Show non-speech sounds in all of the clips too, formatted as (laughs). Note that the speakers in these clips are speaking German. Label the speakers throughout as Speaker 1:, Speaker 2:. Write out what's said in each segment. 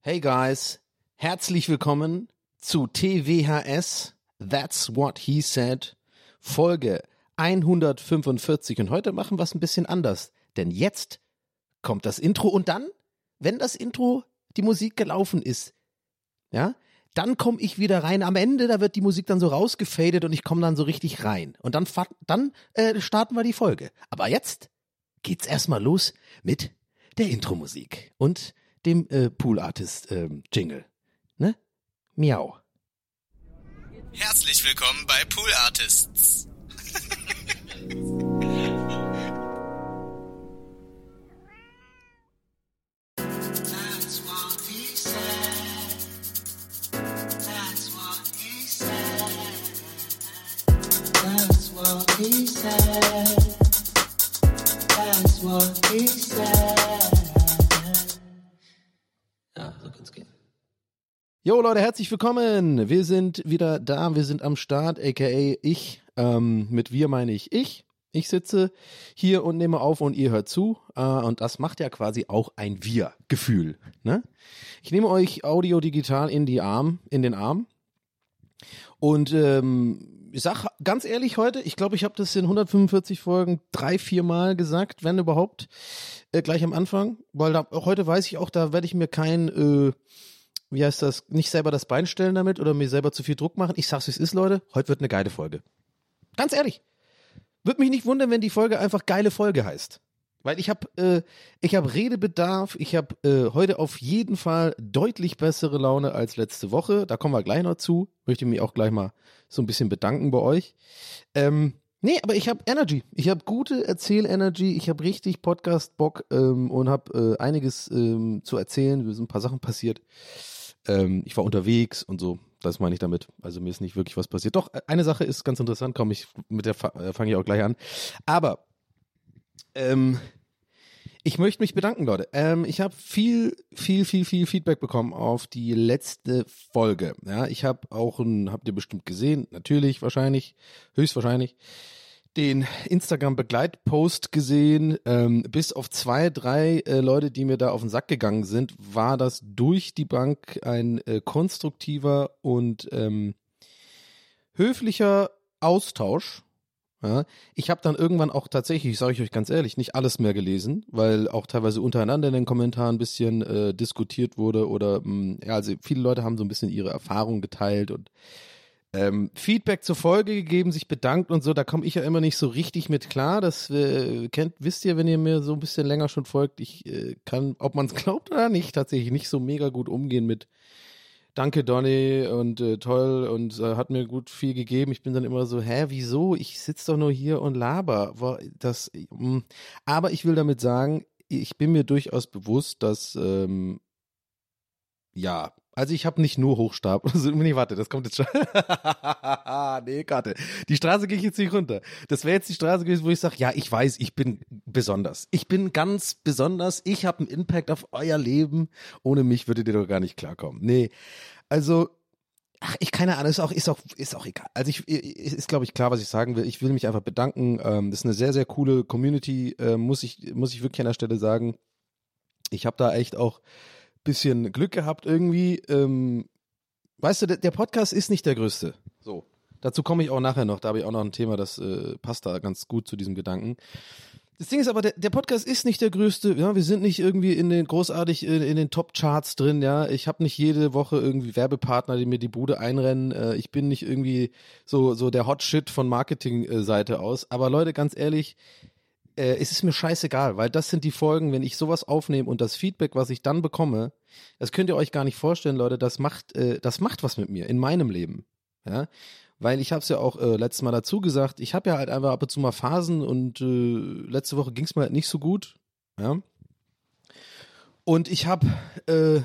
Speaker 1: Hey guys, herzlich willkommen zu TWHS. That's what he said. Folge 145 und heute machen wir es ein bisschen anders, denn jetzt kommt das Intro und dann, wenn das Intro, die Musik gelaufen ist, ja, dann komme ich wieder rein. Am Ende, da wird die Musik dann so rausgefadet und ich komme dann so richtig rein. Und dann, dann äh, starten wir die Folge. Aber jetzt geht's erstmal los mit der Intro-Musik und dem äh, Pool Artist äh, Jingle. Ne? Miau.
Speaker 2: Herzlich willkommen bei Pool Artists.
Speaker 3: That's what he said. That's what he said.
Speaker 1: Jo Leute, herzlich willkommen. Wir sind wieder da, wir sind am Start, aka ich. Ähm, mit wir meine ich ich. Ich sitze hier und nehme auf und ihr hört zu. Äh, und das macht ja quasi auch ein Wir-Gefühl. Ne? Ich nehme euch audio digital in die Arm, in den Arm. Und ähm, ich sag ganz ehrlich heute, ich glaube, ich habe das in 145 Folgen drei, vier Mal gesagt, wenn überhaupt, äh, gleich am Anfang. Weil da, heute weiß ich auch, da werde ich mir kein äh, wie heißt das, nicht selber das Bein stellen damit oder mir selber zu viel Druck machen. Ich sag's, wie es ist, Leute. Heute wird eine geile Folge. Ganz ehrlich. Würde mich nicht wundern, wenn die Folge einfach geile Folge heißt. Weil ich habe äh, habe Redebedarf, ich habe äh, heute auf jeden Fall deutlich bessere Laune als letzte Woche. Da kommen wir gleich noch zu. Möchte mich auch gleich mal so ein bisschen bedanken bei euch. Ähm, nee, aber ich habe Energy. Ich habe gute Erzähl-Energy. Ich habe richtig Podcast-Bock ähm, und habe äh, einiges ähm, zu erzählen. Es sind ein paar Sachen passiert. Ähm, ich war unterwegs und so. Das meine ich damit. Also mir ist nicht wirklich was passiert. Doch, eine Sache ist ganz interessant. Komm, ich mit der äh, fange ich auch gleich an. Aber ähm, ich möchte mich bedanken, Leute. Ähm, ich habe viel, viel, viel, viel Feedback bekommen auf die letzte Folge. Ja, ich habe auch, ein, habt ihr bestimmt gesehen, natürlich, wahrscheinlich, höchstwahrscheinlich, den Instagram-Begleitpost gesehen. Ähm, bis auf zwei, drei äh, Leute, die mir da auf den Sack gegangen sind, war das durch die Bank ein äh, konstruktiver und ähm, höflicher Austausch. Ja, ich habe dann irgendwann auch tatsächlich, sage ich euch ganz ehrlich, nicht alles mehr gelesen, weil auch teilweise untereinander in den Kommentaren ein bisschen äh, diskutiert wurde oder mh, ja, also viele Leute haben so ein bisschen ihre Erfahrungen geteilt und ähm, Feedback zur Folge gegeben, sich bedankt und so, da komme ich ja immer nicht so richtig mit klar. Das äh, kennt, wisst ihr, wenn ihr mir so ein bisschen länger schon folgt, ich äh, kann, ob man es glaubt oder nicht, tatsächlich nicht so mega gut umgehen mit Danke, Donny, und äh, toll und äh, hat mir gut viel gegeben. Ich bin dann immer so, hä, wieso? Ich sitze doch nur hier und laber. Das, mh. aber ich will damit sagen, ich bin mir durchaus bewusst, dass ähm, ja, also ich habe nicht nur Hochstab. (laughs) Also, nee, warte, das kommt jetzt schon. (laughs) nee, Karte. Die Straße gehe ich jetzt nicht runter. Das wäre jetzt die Straße gewesen, wo ich sage, ja, ich weiß, ich bin besonders. Ich bin ganz besonders. Ich habe einen Impact auf euer Leben. Ohne mich würdet ihr doch gar nicht klarkommen. Nee, also Ach, ich keine Ahnung, ist auch, ist auch, ist auch egal. Also ich, ist glaube ich klar, was ich sagen will. Ich will mich einfach bedanken. Ähm, das ist eine sehr, sehr coole Community, äh, muss ich, muss ich wirklich an der Stelle sagen. Ich habe da echt auch bisschen Glück gehabt irgendwie. Ähm, weißt du, der, der, Podcast ist nicht der größte. So. Dazu komme ich auch nachher noch. Da habe ich auch noch ein Thema, das äh, passt da ganz gut zu diesem Gedanken. Das Ding ist aber, der, der Podcast ist nicht der größte. Ja, wir sind nicht irgendwie in den großartig in, in den Top-Charts drin. Ja, ich habe nicht jede Woche irgendwie Werbepartner, die mir die Bude einrennen. Äh, ich bin nicht irgendwie so so der Hot Shit von Marketing-Seite aus. Aber Leute, ganz ehrlich, äh, es ist mir scheißegal, weil das sind die Folgen, wenn ich sowas aufnehme und das Feedback, was ich dann bekomme, das könnt ihr euch gar nicht vorstellen, Leute. Das macht äh, das macht was mit mir in meinem Leben. Ja, weil ich habe es ja auch äh, letztes Mal dazu gesagt, ich habe ja halt einfach ab und zu mal Phasen und äh, letzte Woche ging es mir halt nicht so gut. Ja. Und ich habe äh,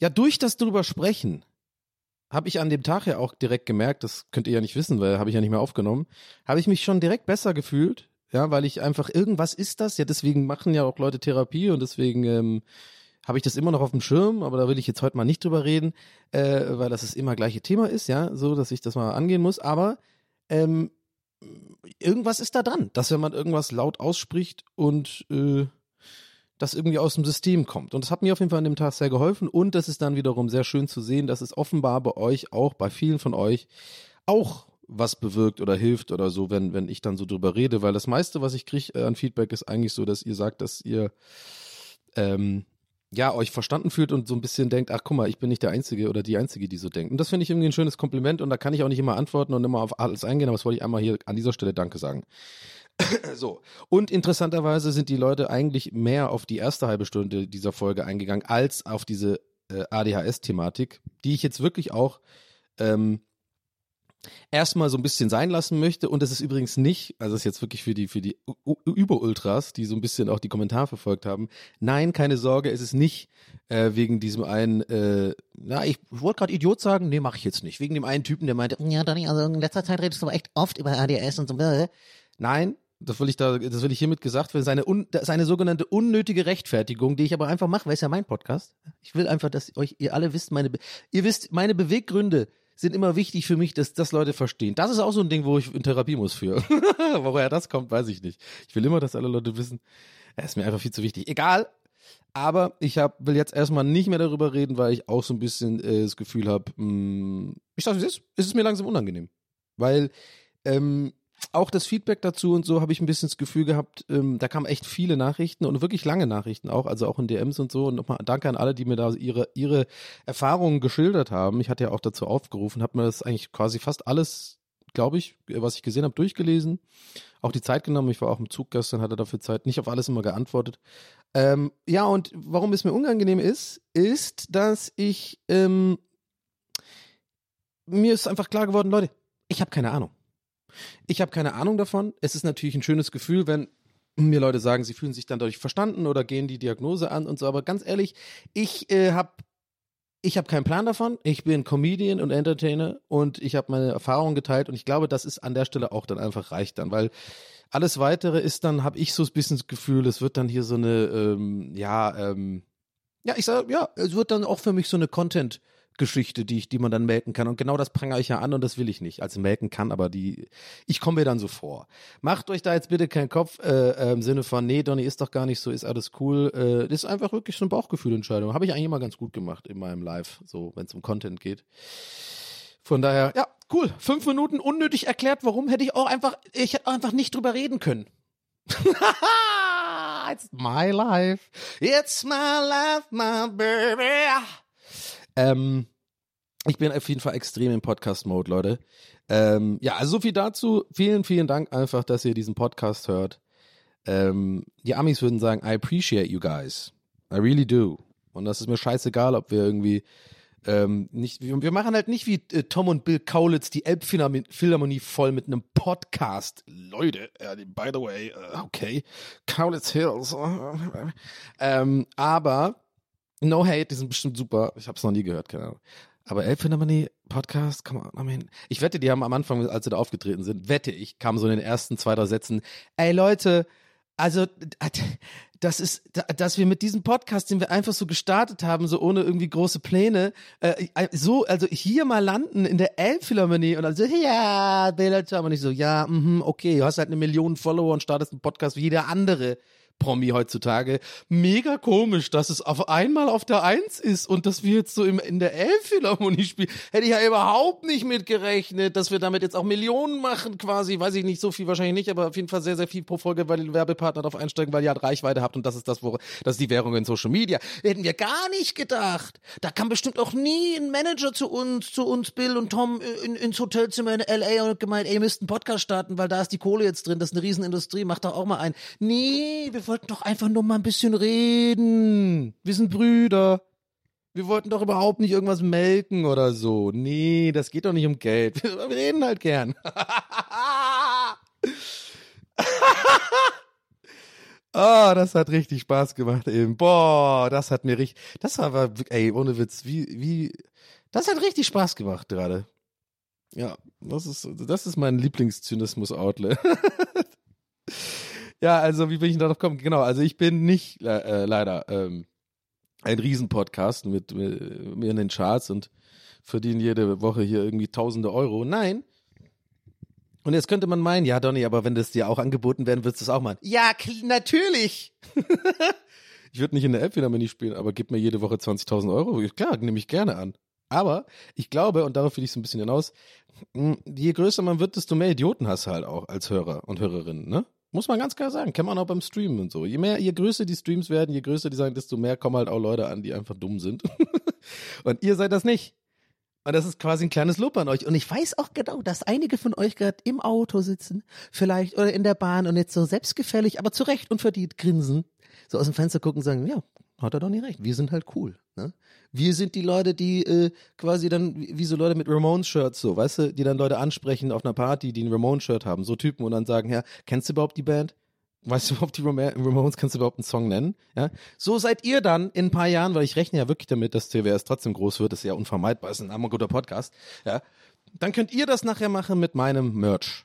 Speaker 1: ja durch das drüber sprechen, habe ich an dem Tag ja auch direkt gemerkt, das könnt ihr ja nicht wissen, weil habe ich ja nicht mehr aufgenommen, habe ich mich schon direkt besser gefühlt, ja, weil ich einfach irgendwas ist das, ja, deswegen machen ja auch Leute Therapie und deswegen ähm, habe ich das immer noch auf dem Schirm, aber da will ich jetzt heute mal nicht drüber reden, äh, weil das das immer gleiche Thema ist, ja, so, dass ich das mal angehen muss. Aber ähm, irgendwas ist da dran, dass wenn man irgendwas laut ausspricht und äh, das irgendwie aus dem System kommt. Und das hat mir auf jeden Fall an dem Tag sehr geholfen. Und das ist dann wiederum sehr schön zu sehen, dass es offenbar bei euch auch, bei vielen von euch, auch was bewirkt oder hilft oder so, wenn, wenn ich dann so drüber rede. Weil das meiste, was ich kriege äh, an Feedback, ist eigentlich so, dass ihr sagt, dass ihr ähm, ja, euch verstanden fühlt und so ein bisschen denkt, ach guck mal, ich bin nicht der Einzige oder die Einzige, die so denkt. Und das finde ich irgendwie ein schönes Kompliment und da kann ich auch nicht immer antworten und immer auf alles eingehen, aber das wollte ich einmal hier an dieser Stelle Danke sagen. (clears throat) so. Und interessanterweise sind die Leute eigentlich mehr auf die erste halbe Stunde dieser Folge eingegangen, als auf diese äh, ADHS-Thematik, die ich jetzt wirklich auch ähm, erstmal so ein bisschen sein lassen möchte. Und das ist übrigens nicht, also das ist jetzt wirklich für die, für die Überultras, die so ein bisschen auch die Kommentare verfolgt haben. Nein, keine Sorge, es ist nicht äh, wegen diesem einen, äh, na, ich wollte gerade Idiot sagen, nee, mache ich jetzt nicht. Wegen dem einen Typen, der meinte, ja, Donny, also in letzter Zeit redest du aber echt oft über ADS und so. Nein, das will ich da, das will ich hiermit gesagt werden, seine, un, seine sogenannte unnötige Rechtfertigung, die ich aber einfach mache, weil es ja mein Podcast. Ich will einfach, dass euch, ihr alle wisst, meine, ihr wisst, meine Beweggründe sind immer wichtig für mich, dass das Leute verstehen. Das ist auch so ein Ding, wo ich in Therapie muss für. (laughs) Woher das kommt, weiß ich nicht. Ich will immer, dass alle Leute wissen. Er ist mir einfach viel zu wichtig. Egal. Aber ich hab, will jetzt erstmal nicht mehr darüber reden, weil ich auch so ein bisschen äh, das Gefühl habe, hm, ich sag, es ist, es ist mir langsam unangenehm. Weil ähm, auch das Feedback dazu und so habe ich ein bisschen das Gefühl gehabt, ähm, da kamen echt viele Nachrichten und wirklich lange Nachrichten auch, also auch in DMs und so. Und nochmal danke an alle, die mir da ihre, ihre Erfahrungen geschildert haben. Ich hatte ja auch dazu aufgerufen, habe mir das eigentlich quasi fast alles, glaube ich, was ich gesehen habe, durchgelesen. Auch die Zeit genommen. Ich war auch im Zug gestern, hatte dafür Zeit, nicht auf alles immer geantwortet. Ähm, ja, und warum es mir unangenehm ist, ist, dass ich ähm, mir ist einfach klar geworden, Leute, ich habe keine Ahnung. Ich habe keine Ahnung davon. Es ist natürlich ein schönes Gefühl, wenn mir Leute sagen, sie fühlen sich dann dadurch verstanden oder gehen die Diagnose an und so. Aber ganz ehrlich, ich äh, habe ich habe keinen Plan davon. Ich bin Comedian und Entertainer und ich habe meine Erfahrungen geteilt und ich glaube, das ist an der Stelle auch dann einfach reicht dann, weil alles weitere ist dann, habe ich so ein bisschen das Gefühl, es wird dann hier so eine, ähm, ja, ähm, ja, ich sage, ja, es wird dann auch für mich so eine Content- Geschichte, die ich, die man dann melken kann. Und genau das prangere ich ja an und das will ich nicht. Also melken kann, aber die, ich komme mir dann so vor. Macht euch da jetzt bitte keinen Kopf äh, äh, im Sinne von, nee, Donny ist doch gar nicht so, ist alles cool. Äh, das ist einfach wirklich so eine Bauchgefühlentscheidung. Habe ich eigentlich immer ganz gut gemacht in meinem Live, so wenn es um Content geht. Von daher, ja, cool. Fünf Minuten unnötig erklärt, warum hätte ich auch einfach, ich hätte einfach nicht drüber reden können. (laughs) It's my life. It's my life, my baby. Ähm, ich bin auf jeden Fall extrem im Podcast-Mode, Leute. Ähm, ja, also so viel dazu. Vielen, vielen Dank einfach, dass ihr diesen Podcast hört. Ähm, die Amis würden sagen, I appreciate you guys. I really do. Und das ist mir scheißegal, ob wir irgendwie ähm, nicht, wir, machen halt nicht wie äh, Tom und Bill Kaulitz die Elbphilharmonie voll mit einem Podcast. Leute, äh, by the way, äh, okay, Kaulitz Hills. ähm, aber No Hate, die sind bestimmt super. Ich habe es noch nie gehört, keine Ahnung. Aber Elbphilharmonie Podcast, on, I mean, ich wette, die haben am Anfang, als sie da aufgetreten sind, wette ich, kam so in den ersten zwei, drei Sätzen, ey Leute, also das ist, dass wir mit diesem Podcast, den wir einfach so gestartet haben, so ohne irgendwie große Pläne, äh, so, also hier mal landen in der Elbphilharmonie und dann so, ja, Bella und ich so, ja, mh, okay, du hast halt eine Million Follower und startest einen Podcast wie jeder andere Promi heutzutage. Mega komisch, dass es auf einmal auf der Eins ist und dass wir jetzt so im, in der Elbphilharmonie spielen. Hätte ich ja überhaupt nicht mit gerechnet, dass wir damit jetzt auch Millionen machen quasi. Weiß ich nicht, so viel wahrscheinlich nicht, aber auf jeden Fall sehr, sehr viel pro Folge, weil die Werbepartner darauf einsteigen, weil ihr halt Reichweite habt und das ist das, wo, das ist die Währung in Social Media. Hätten wir gar nicht gedacht. Da kam bestimmt auch nie ein Manager zu uns, zu uns, Bill und Tom, in, ins Hotelzimmer in L.A. und gemeint, ey, ihr müsst einen Podcast starten, weil da ist die Kohle jetzt drin, das ist eine Riesenindustrie, macht doch auch mal ein. Nee, wir wollten doch einfach nur mal ein bisschen reden. Wir sind Brüder. Wir wollten doch überhaupt nicht irgendwas melken oder so. Nee, das geht doch nicht um Geld. Wir (laughs) reden halt gern. Oh, (laughs) das hat richtig Spaß gemacht eben. Boah, das hat mir richtig, das war, aber, ey, ohne Witz, wie, wie, das hat richtig Spaß gemacht gerade. Ja, das ist, das ist mein Lieblingszynismus-Outlet. (laughs) ja, also, wie bin ich darauf gekommen? Genau, also ich bin nicht, äh, leider, ähm, ein Riesenpodcast mit, mit mir in den Charts und verdiene jede Woche hier irgendwie tausende Euro. Nein, und jetzt könnte man meinen, ja, Donny, aber wenn das dir auch angeboten werden, würdest du es auch machen. Ja, natürlich. (laughs) ich würde nicht in der App wieder nicht spielen, aber gib mir jede Woche 20.000 Euro. Klar, nehme ich gerne an. Aber ich glaube, und darauf will ich so ein bisschen hinaus, je größer man wird, desto mehr Idioten hast du halt auch als Hörer und Hörerinnen, ne? Muss man ganz klar sagen. Kennt man auch beim Streamen und so. Je mehr, je größer die Streams werden, je größer die sagen, desto mehr kommen halt auch Leute an, die einfach dumm sind. (laughs) und ihr seid das nicht. Und das ist quasi ein kleines Lob an euch. Und ich weiß auch genau, dass einige von euch gerade im Auto sitzen, vielleicht oder in der Bahn und jetzt so selbstgefällig, aber zu Recht und verdient grinsen, so aus dem Fenster gucken und sagen, ja, hat er doch nicht recht. Wir sind halt cool. Ne? Wir sind die Leute, die äh, quasi dann, wie, so Leute mit Ramones-Shirts, so, weißt du, die dann Leute ansprechen auf einer Party, die ein Ramones-Shirt haben, so Typen und dann sagen, ja, kennst du überhaupt die Band? Weißt du überhaupt die Ramones, kannst du überhaupt einen Song nennen? Ja? So seid ihr dann in ein paar Jahren, weil ich rechne ja wirklich damit, dass TWS trotzdem groß wird, das ist ja unvermeidbar, ist ein armer guter Podcast. Ja? Dann könnt ihr das nachher machen mit meinem Merch.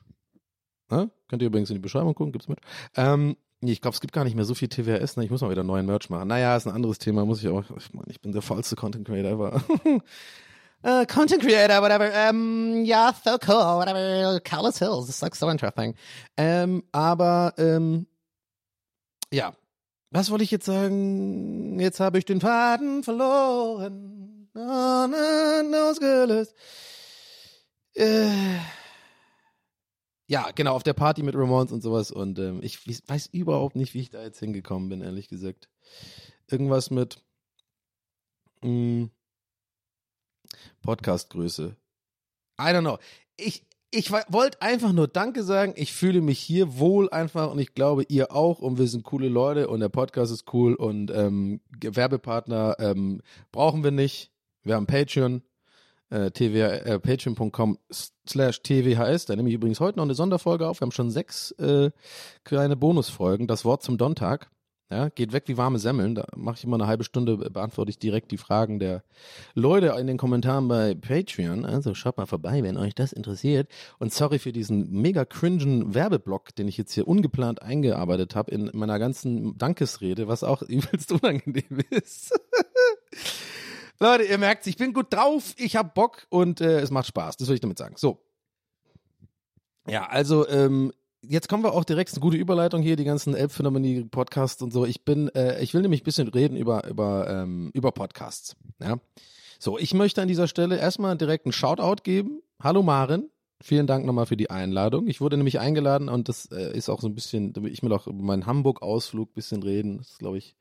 Speaker 1: Ja? Könnt ihr übrigens in die Beschreibung gucken, gibt's mit. Ähm, nee, ich glaube, es gibt gar nicht mehr so viel TWS, ne? ich muss mal wieder neuen Merch machen. Naja, ist ein anderes Thema, muss ich auch, ich, mein, ich bin der faulste Content Creator ever. Uh, (laughs) content creator, whatever. Um, yeah, so cool, whatever. Carlos Hills, this looks so interesting. Ähm, aber ähm, ja, was wollte ich jetzt sagen? Jetzt habe ich den Faden verloren. No, ausgelöst. Äh, ja, genau, auf der Party mit Ramones und sowas. Und ähm, ich weiß überhaupt nicht, wie ich da jetzt hingekommen bin, ehrlich gesagt. Irgendwas mit. Hm, Podcastgröße. I don't know. Ich, ich wollte einfach nur Danke sagen. Ich fühle mich hier wohl einfach und ich glaube, ihr auch. Und wir sind coole Leute und der Podcast ist cool und ähm, Werbepartner ähm, brauchen wir nicht. Wir haben Patreon, äh, äh, patreon.com slash tvhs. Da nehme ich übrigens heute noch eine Sonderfolge auf. Wir haben schon sechs äh, kleine Bonusfolgen. Das Wort zum Donntag. Ja, geht weg wie warme Semmeln. Da mache ich immer eine halbe Stunde, beantworte ich direkt die Fragen der Leute in den Kommentaren bei Patreon. Also schaut mal vorbei, wenn euch das interessiert. Und sorry für diesen mega cringen Werbeblock, den ich jetzt hier ungeplant eingearbeitet habe in meiner ganzen Dankesrede, was auch (laughs) übelst unangenehm ist. Leute, ihr merkt, ich bin gut drauf, ich hab Bock und äh, es macht Spaß. Das will ich damit sagen. So. Ja, also ähm, jetzt kommen wir auch direkt, eine gute Überleitung hier, die ganzen Elbphänomenie-Podcasts und so. Ich bin, äh, ich will nämlich ein bisschen reden über, über, ähm, über Podcasts. Ja. So, ich möchte an dieser Stelle erstmal direkt einen Shoutout geben. Hallo Maren. Vielen Dank nochmal für die Einladung. Ich wurde nämlich eingeladen und das äh, ist auch so ein bisschen, ich will auch über meinen Hamburg-Ausflug ein bisschen reden. Das ist, glaube ich,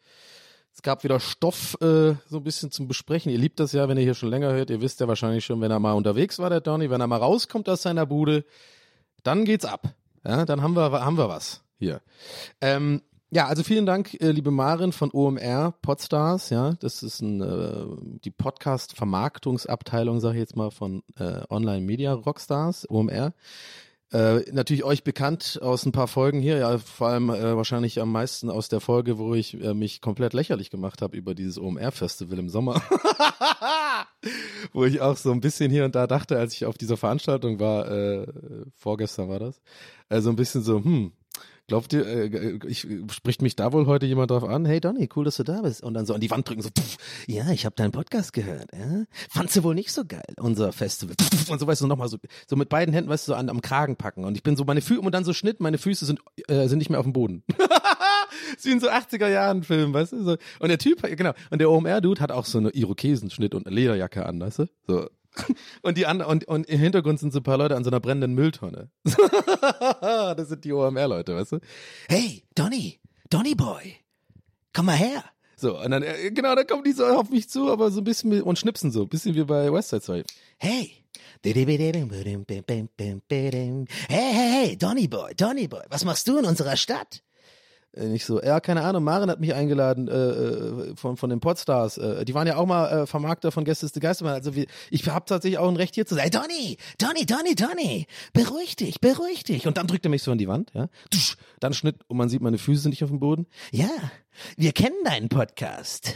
Speaker 1: es gab wieder Stoff äh, so ein bisschen zum Besprechen. Ihr liebt das ja, wenn ihr hier schon länger hört. Ihr wisst ja wahrscheinlich schon, wenn er mal unterwegs war, der Donny, wenn er mal rauskommt aus seiner Bude, dann geht's ab. Ja, dann haben wir, haben wir was hier. Ähm, ja, also vielen Dank, äh, liebe Marin von OMR Podstars. Ja, das ist ein, äh, die Podcast-Vermarktungsabteilung, sage ich jetzt mal, von äh, Online Media Rockstars, OMR. Äh, natürlich euch bekannt aus ein paar Folgen hier, ja, vor allem äh, wahrscheinlich am meisten aus der Folge, wo ich äh, mich komplett lächerlich gemacht habe über dieses OMR-Festival im Sommer. (laughs) wo ich auch so ein bisschen hier und da dachte, als ich auf dieser Veranstaltung war, äh, vorgestern war das, also ein bisschen so, hm, Glaubt ihr, äh, ich, spricht mich da wohl heute jemand drauf an? Hey Donny, cool, dass du da bist. Und dann so an die Wand drücken, so, pff, ja, ich habe deinen Podcast gehört. Ja? Fandst du wohl nicht so geil, unser Festival. Pff, und so, weißt du, nochmal so, so mit beiden Händen, weißt du, so an, am Kragen packen. Und ich bin so, meine Füße, und dann so Schnitt, meine Füße sind, äh, sind nicht mehr auf dem Boden. (laughs) Wie in so 80er Jahren Film, weißt du? So. Und der Typ, genau, und der OMR-Dude hat auch so eine Irokesenschnitt und eine Lederjacke an, weißt du? So. (laughs) Und die anderen, und, und im Hintergrund sind so ein paar Leute an so einer brennenden Mülltonne. (laughs) das sind die OMR-Leute, weißt du? Hey, Donny, Donny Boy, komm mal her. So, und dann, äh, genau, dann kommen die so auf mich zu, aber so ein bisschen mit- und schnipsen so, bisschen wie bei West Side Story. Hey. Hey, hey, hey, Donny Boy, Donny Boy, was machst du in unserer Stadt? Äh, Nicht so, ja, keine Ahnung, Maren hat mich eingeladen äh, äh, von, von den Podstars. Äh, die waren ja auch mal äh, Vermarkter von Gäste des Geistermann. Also wir, ich habe tatsächlich auch ein Recht hier zu sein. Hey, Donny, Donny, Donny, Donny, beruhig dich, beruhig dich. Und dann drückt er mich so an die Wand, ja. Tusch, Dann Schnitt und man sieht, meine Füße sind nicht auf dem Boden. Ja, wir kennen deinen Podcast.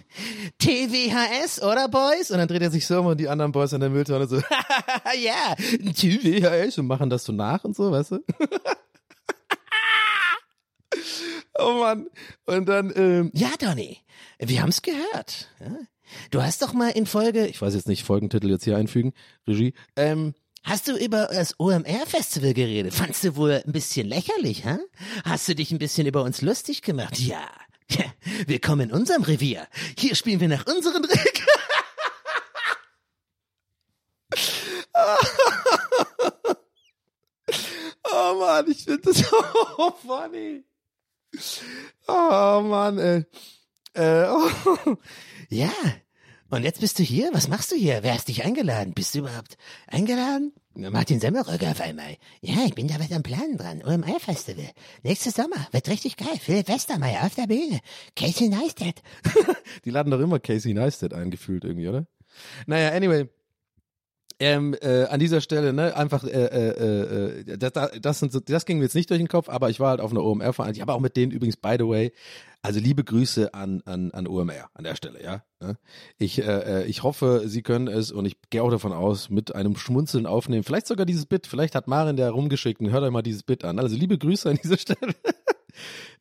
Speaker 1: (laughs) TWHS, oder Boys? Und dann dreht er sich so um und die anderen Boys an der Mülltonne so, (laughs) ja, TWHS und machen das so nach und so, weißt du? (laughs) Oh Mann. Und dann, ähm, ja, Donny, wir haben's gehört. Ja? Du hast doch mal in Folge, ich weiß jetzt nicht, Folgentitel jetzt hier einfügen, Regie, ähm, Hast du über das OMR-Festival geredet? Fandst du wohl ein bisschen lächerlich, hä? Hast du dich ein bisschen über uns lustig gemacht? Ja. ja. Willkommen in unserem Revier. Hier spielen wir nach unseren Regeln. (laughs) oh Mann, ich finde das so (laughs) funny. Oh Mann, ey. Äh, oh. (laughs) Ja. Und jetzt bist du hier? Was machst du hier? Wer hat dich eingeladen? Bist du überhaupt eingeladen? Martin Semmelrogge auf einmal. Ja, ich bin da mit am Plan dran. OMR-Festival. Nächstes Sommer. Wird richtig geil. Philipp Westermeier auf der Bühne. Casey Neistat. (laughs) Die laden doch immer Casey Neistat eingefühlt irgendwie, oder? Naja, anyway. Ähm, äh, an dieser Stelle, ne, einfach, äh, äh, äh, das, das, sind so, das ging mir jetzt nicht durch den Kopf, aber ich war halt auf einer OMR-Veranstaltung. Ich habe auch mit denen übrigens, by the way, also liebe Grüße an, an, an OMR an der Stelle, ja. Ne? Ich, äh, äh, ich hoffe, Sie können es und ich gehe auch davon aus, mit einem Schmunzeln aufnehmen. Vielleicht sogar dieses Bit, vielleicht hat Marin der rumgeschickt und hört euch mal dieses Bit an. Also liebe Grüße an dieser (laughs) Stelle.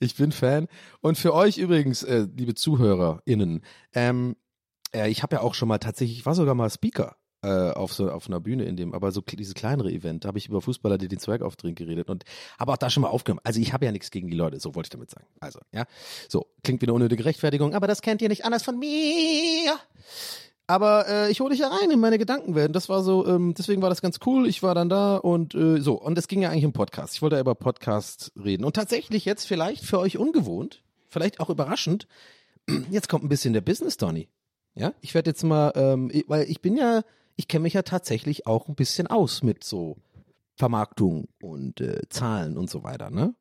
Speaker 1: ich bin Fan. Und für euch übrigens, äh, liebe ZuhörerInnen, ähm, äh, ich habe ja auch schon mal tatsächlich, ich war sogar mal Speaker äh, auf so auf einer Bühne in dem, aber so dieses kleinere Event, da habe ich über Fußballer, die den Zwerg aufdrehen geredet und habe auch da schon mal aufgenommen. Also ich habe ja nichts gegen die Leute, so wollte ich damit sagen. Also, ja. So, klingt wie eine unnötige Rechtfertigung, aber das kennt ihr nicht anders von mir. Aber äh, ich hole dich da rein in meine Gedankenwelt. Das war so, ähm, deswegen war das ganz cool. Ich war dann da und äh, so. Und es ging ja eigentlich um Podcast. Ich wollte ja über Podcast reden. Und tatsächlich jetzt vielleicht für euch ungewohnt, vielleicht auch überraschend, jetzt kommt ein bisschen der Business Donny. Ja, ich werde jetzt mal, ähm, weil ich bin ja, ich kenne mich ja tatsächlich auch ein bisschen aus mit so Vermarktung und äh, Zahlen und so weiter, ne?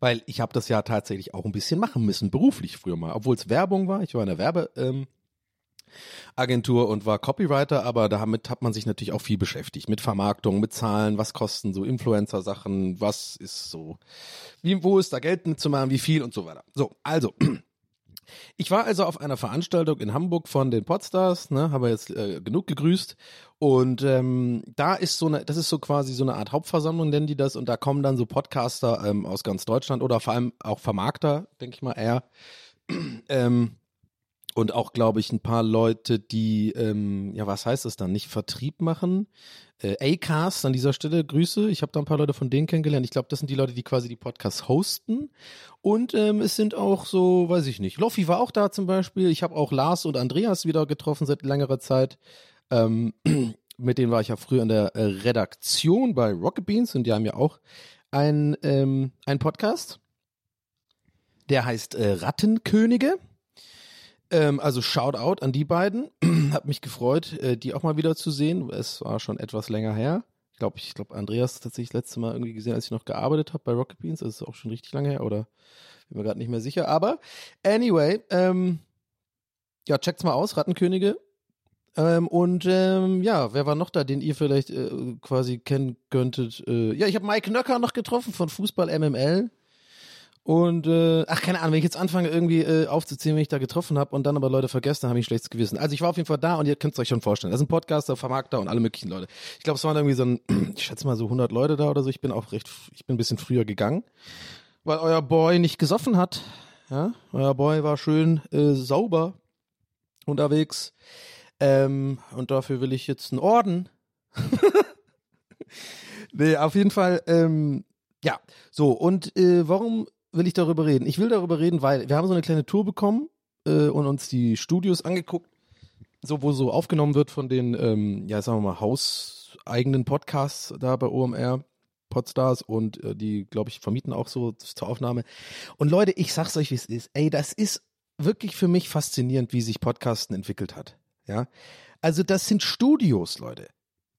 Speaker 1: Weil ich habe das ja tatsächlich auch ein bisschen machen müssen, beruflich früher mal, obwohl es Werbung war. Ich war in der Werbe, ähm, und war Copywriter, aber damit hat man sich natürlich auch viel beschäftigt. Mit Vermarktung, mit Zahlen, was kosten so Influencer-Sachen, was ist so, wie, wo ist da Geld mitzumachen, wie viel und so weiter. So, also, ich war also auf einer Veranstaltung in Hamburg von den Podstars, ne, habe jetzt äh, genug gegrüßt und ähm, da ist so eine, das ist so quasi so eine Art Hauptversammlung, nennen die das, und da kommen dann so Podcaster ähm, aus ganz Deutschland oder vor allem auch Vermarkter, denke ich mal eher. (clears throat) ähm, und auch, glaube ich, ein paar Leute, die, ähm, ja, was heißt das dann, nicht Vertrieb machen. Äh, Acast an dieser Stelle, Grüße. Ich habe da ein paar Leute von denen kennengelernt. Ich glaube, das sind die Leute, die quasi die Podcasts hosten. Und ähm, es sind auch so, weiß ich nicht, Loffi war auch da zum Beispiel. Ich habe auch Lars und Andreas wieder getroffen seit längerer Zeit. Ähm, (clears throat) mit denen war ich ja früher in der äh, Redaktion bei Rocket Beans und die haben ja auch ein, ähm, Podcast. Der heißt äh, Rattenkönige. Ähm, also Shoutout an die beiden. (clears throat) Hat mich gefreut, äh, die auch mal wieder zu sehen. Es war schon etwas länger her. Ich glaube, ich glaube, Andreas tatsächlich das letzte Mal irgendwie gesehen, als ich noch gearbeitet habe bei Rocket Beans. Das ist auch schon richtig lange her oder bin mir gerade nicht mehr sicher. Aber anyway, ähm, ja, checkt's mal aus, Rattenkönige. Ähm, und ähm, ja, wer war noch da, den ihr vielleicht äh, quasi kennen könntet? Äh, ja, ich habe Mike Nöcker noch getroffen von Fußball MML. Und äh, ach, keine Ahnung, wenn ich jetzt anfange, irgendwie äh, aufzuzählen, wenn ich da getroffen habe und dann aber Leute vergessen, dann habe ich ein schlechtes Gewissen. Also ich war auf jeden Fall da und ihr könnt es euch schon vorstellen. Das ein Podcaster, Vermarkter und alle möglichen Leute. Ich glaube, es waren irgendwie so ein, (clears throat) ich schätze mal so 100 Leute da oder so. Ich bin auch recht, ich bin ein bisschen früher gegangen, weil euer Boy nicht gesoffen hat. Ja, euer Boy war schön äh, sauber unterwegs. Ähm, und dafür will ich jetzt einen Orden. (laughs) nee, auf jeden Fall, ähm, ja, so, und äh, warum will ich darüber reden? Ich will darüber reden, weil wir haben so eine kleine Tour bekommen äh, und uns die Studios angeguckt, so wo so aufgenommen wird von den, ähm, ja, sagen wir mal, hauseigenen Podcasts da bei OMR. Podstars und äh, die, glaube ich, vermieten auch so zur Aufnahme. Und Leute, ich sag's euch, wie es ist. Ey, das ist wirklich für mich faszinierend, wie sich Podcasten entwickelt hat. Ja. Also, das sind Studios, Leute.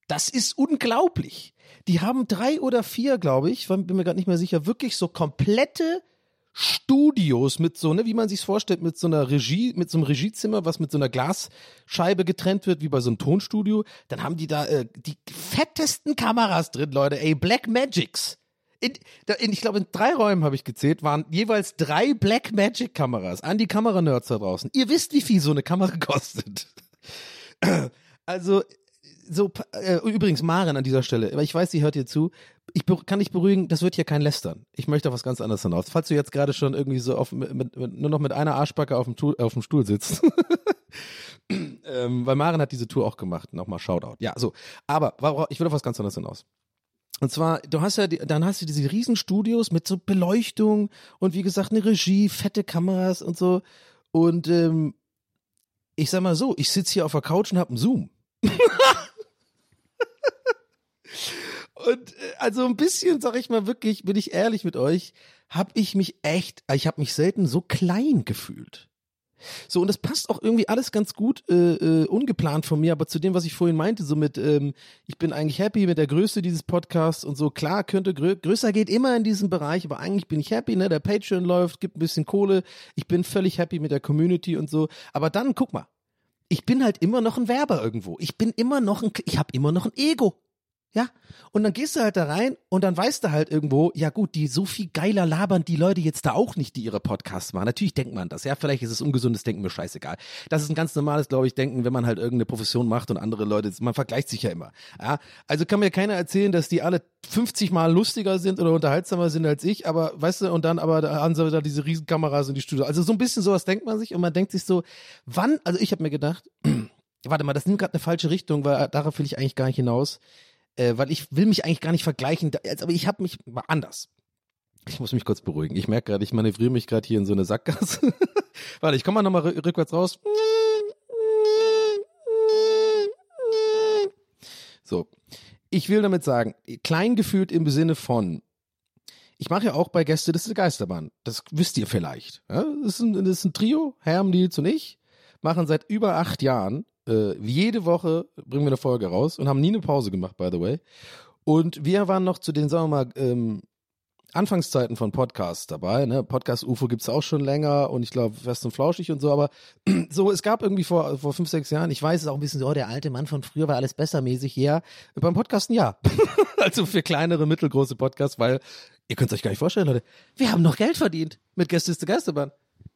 Speaker 1: Das ist unglaublich. Die haben drei oder vier, glaube ich, bin mir gerade nicht mehr sicher, wirklich so komplette Studios mit so, ne, wie man sich's vorstellt, mit so einer Regie, mit so einem Regiezimmer, was mit so einer Glasscheibe getrennt wird, wie bei so einem Tonstudio. Dann haben die da äh, die fettesten Kameras drin, Leute, ey, Black Magics. In, in, ich glaube, in drei Räumen habe ich gezählt, waren jeweils drei Black Magic Kameras an die Kameranerds da draußen. Ihr wisst, wie viel so eine Kamera (laughs) kostet. Also, so, äh, übrigens, Maren an dieser Stelle, aber ich weiß, sie hört dir zu. Ich kann dich beruhigen, das wird hier kein Lästern. Ich möchte auf was ganz anderes hinaus. Falls du jetzt gerade schon irgendwie so auf, mit, mit, nur noch mit einer Arschbacke auf dem, Stuhl, auf dem Stuhl sitzt. (laughs) ähm, weil Maren hat diese Tour auch gemacht. Nochmal Shoutout. Ja, so. Aber ich will auf was ganz anderes hinaus. Und zwar, du hast ja, dann hast du diese Riesenstudios mit so Beleuchtung und wie gesagt eine Regie, fette Kameras und so. Und ähm, ich sag mal so, ich sitze hier auf der Couch und hab einen Zoom. (laughs) Und äh, also ein bisschen, sag ich mal wirklich, bin ich ehrlich mit euch, habe ich mich echt, ich habe mich selten so klein gefühlt. So, und das passt auch irgendwie alles ganz gut, äh, äh, ungeplant von mir, aber zu dem, was ich vorhin meinte, so mit, ähm, ich bin eigentlich happy mit der Größe dieses Podcasts und so, klar, könnte grö größer geht immer in diesem Bereich, aber eigentlich bin ich happy, ne, der Patreon läuft, gibt ein bisschen Kohle, ich bin völlig happy mit der Community und so, aber dann, guck mal, ich bin halt immer noch ein Werber irgendwo, ich bin immer noch ein, ich habe immer noch ein Ego. Ja, und dann gehst du halt da rein und dann weißt du halt irgendwo, ja gut, die so viel geiler labern die Leute jetzt da auch nicht, die ihre Podcasts machen. Natürlich denkt man das, ja, vielleicht ist es ungesundes Denken, mir scheißegal. Das ist ein ganz normales, glaube ich, Denken, wenn man halt irgendeine Profession macht und andere Leute, man vergleicht sich ja immer. Ja, also kann mir keiner erzählen, dass die alle 50 Mal lustiger sind oder unterhaltsamer sind als ich, aber weißt du, und dann aber da haben sie da diese Riesenkameras in die Studio. Also so ein bisschen sowas denkt man sich und man denkt sich so, wann, also ich habe mir gedacht, (clears throat) warte mal, das nimmt gerade eine falsche Richtung, weil darauf will ich eigentlich gar nicht hinaus äh, weil ich will mich eigentlich gar nicht vergleichen, aber ich habe mich mal anders. Ich muss mich kurz beruhigen. Ich merke gerade, ich manövriere mich gerade hier in so eine Sackgasse. (laughs) Warte, ich komme mal nochmal rückwärts raus. So. Ich will damit sagen, klein gefühlt im Sinne von, ich mache ja auch bei Gäste, das ist eine Geisterbahn. Das wisst ihr vielleicht. Ja? Das, ist ein, das ist ein Trio, Herm, Nils und ich, machen seit über acht Jahren, äh, jede Woche bringen wir eine Folge raus und haben nie eine Pause gemacht, by the way. Und wir waren noch zu den, sagen wir mal, ähm, Anfangszeiten von Podcasts dabei. Ne? Podcast UFO gibt's auch schon länger und ich glaube Fest und Flauschig und so, aber (clears throat) so, es gab irgendwie vor, vor fünf, sechs Jahren, ich weiß es auch ein bisschen so, oh, der alte Mann von früher war alles bessermäßig, ja. Beim Podcasten ja. (laughs) also für kleinere, mittelgroße Podcasts, weil ihr könnt es euch gar nicht vorstellen, Leute, wir haben noch Geld verdient mit Gästeliste Geisterbahn.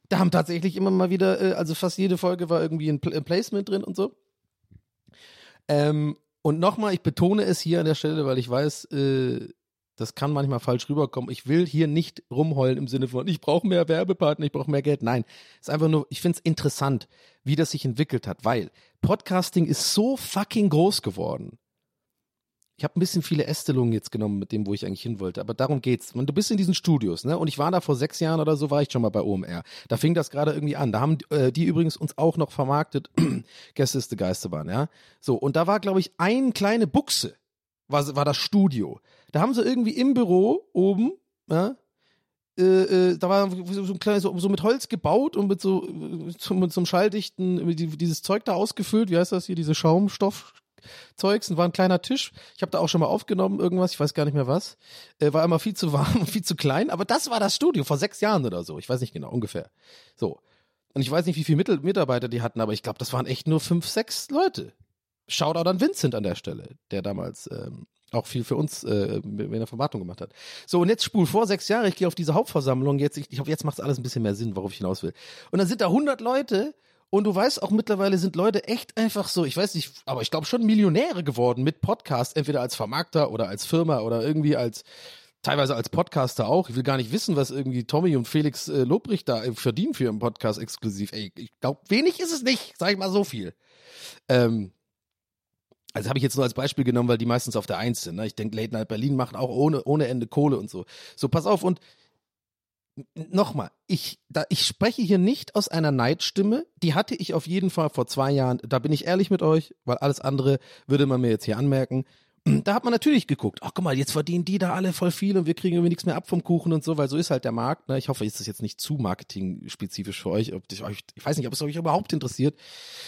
Speaker 1: Da haben tatsächlich immer mal wieder, äh, also fast jede Folge war irgendwie ein, ein Placement drin und so. Ähm, und nochmal, ich betone es hier an der Stelle, weil ich weiß, äh, das kann manchmal falsch rüberkommen. Ich will hier nicht rumheulen im Sinne von, ich brauche mehr Werbepartner, ich brauche mehr Geld. Nein, es ist einfach nur, ich finde es interessant, wie das sich entwickelt hat, weil Podcasting ist so fucking groß geworden. Ich habe ein bisschen viele Ästelungen jetzt genommen mit dem, wo ich eigentlich hin wollte, aber darum geht's. Und du bist in diesen Studios, ne? Und ich war da vor sechs Jahren oder so, war ich schon mal bei OMR. Da fing das gerade irgendwie an. Da haben äh, die übrigens uns auch noch vermarktet, (clears throat) Gästeliste Geisterbahn, ja. So, und da war, glaube ich, ein kleine Buchse, war, war das Studio. Da haben sie irgendwie im Büro oben, ja, äh, äh, da war so ein kleines, so, mit Holz gebaut und mit so, äh, so mit so einem schalldichten, die- dieses Zeug da ausgefüllt, wie heißt das hier, diese Schaumstoff. Zeugs und war ein kleiner Tisch. Ich habe da auch schon mal aufgenommen, irgendwas, ich weiß gar nicht mehr was. Äh, war immer viel zu (laughs) warm und viel zu klein, aber das war das Studio vor sechs Jahren oder so. Ich weiß nicht genau, ungefähr. So. Und ich weiß nicht, wie viele Mitarbeiter die hatten, aber ich glaube, das waren echt nur fünf, sechs Leute. Shoutout an Vincent an der Stelle, der damals ähm, auch viel für uns, äh, wenn er Vermarktung gemacht hat. So, und jetzt spul vor, sechs Jahre, ich gehe auf diese Hauptversammlung, jetzt, ich, ich hoffe, jetzt macht alles ein bisschen mehr Sinn, worauf ich hinaus will. Und dann sind da 100 Leute und du weißt auch mittlerweile sind Leute echt einfach so, ich weiß nicht, aber ich glaube schon Millionäre geworden mit Podcast, entweder als Vermarkter oder als Firma oder irgendwie als, teilweise als Podcaster auch. Ich will gar nicht wissen, was irgendwie Tommy und Felix äh, Lobrecht da äh, verdienen für ihren Podcast exklusiv. Ey, ich glaube, wenig ist es nicht, sag ich mal so viel. Ähm, also habe ich jetzt nur als Beispiel genommen, weil die meistens auf der Eins sind. Ne? Ich denke, Late Night Berlin machen auch ohne, ohne Ende Kohle und so. So, pass auf und nochmal, ich, da, ich spreche hier nicht aus einer Neidstimme. Die hatte ich auf jeden Fall vor zwei Jahren. Da bin ich ehrlich mit euch, weil alles andere würde man mir jetzt hier anmerken. (clears throat) Da hat man natürlich geguckt, ach guck mal, jetzt verdienen die da alle voll viel und wir kriegen irgendwie nichts mehr ab vom Kuchen und so, weil so ist halt der Markt. Ne? Ich hoffe, ist das jetzt nicht zu marketing-spezifisch für euch. Ich. Ich weiß nicht, ob es euch überhaupt interessiert.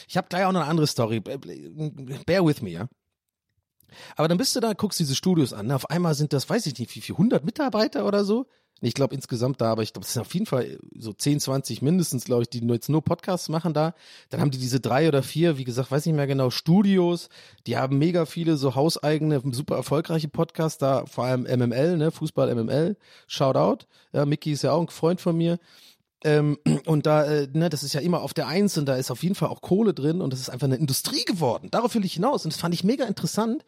Speaker 1: Ich habe gleich auch noch eine andere Story. Bear with me, ja. Aber dann bist du da, guckst diese Studios an. Ne? Auf einmal sind das, weiß ich nicht, wie viel, 100 Mitarbeiter oder so. Ich glaube insgesamt da, aber ich glaube, es sind auf jeden Fall so 10, 20 mindestens, glaube ich, die jetzt nur Podcasts machen da. Dann haben die diese drei oder vier, wie gesagt, weiß nicht mehr genau, Studios. Die haben mega viele so hauseigene, super erfolgreiche Podcasts da, vor allem MML, ne, Fußball MML. Shoutout. Ja, Mickey ist ja auch ein Freund von mir. Ähm, (clears throat) und da, äh, ne, das ist ja immer auf der Eins und da ist auf jeden Fall auch Kohle drin und das ist einfach eine Industrie geworden. Darauf will ich hinaus und das fand ich mega interessant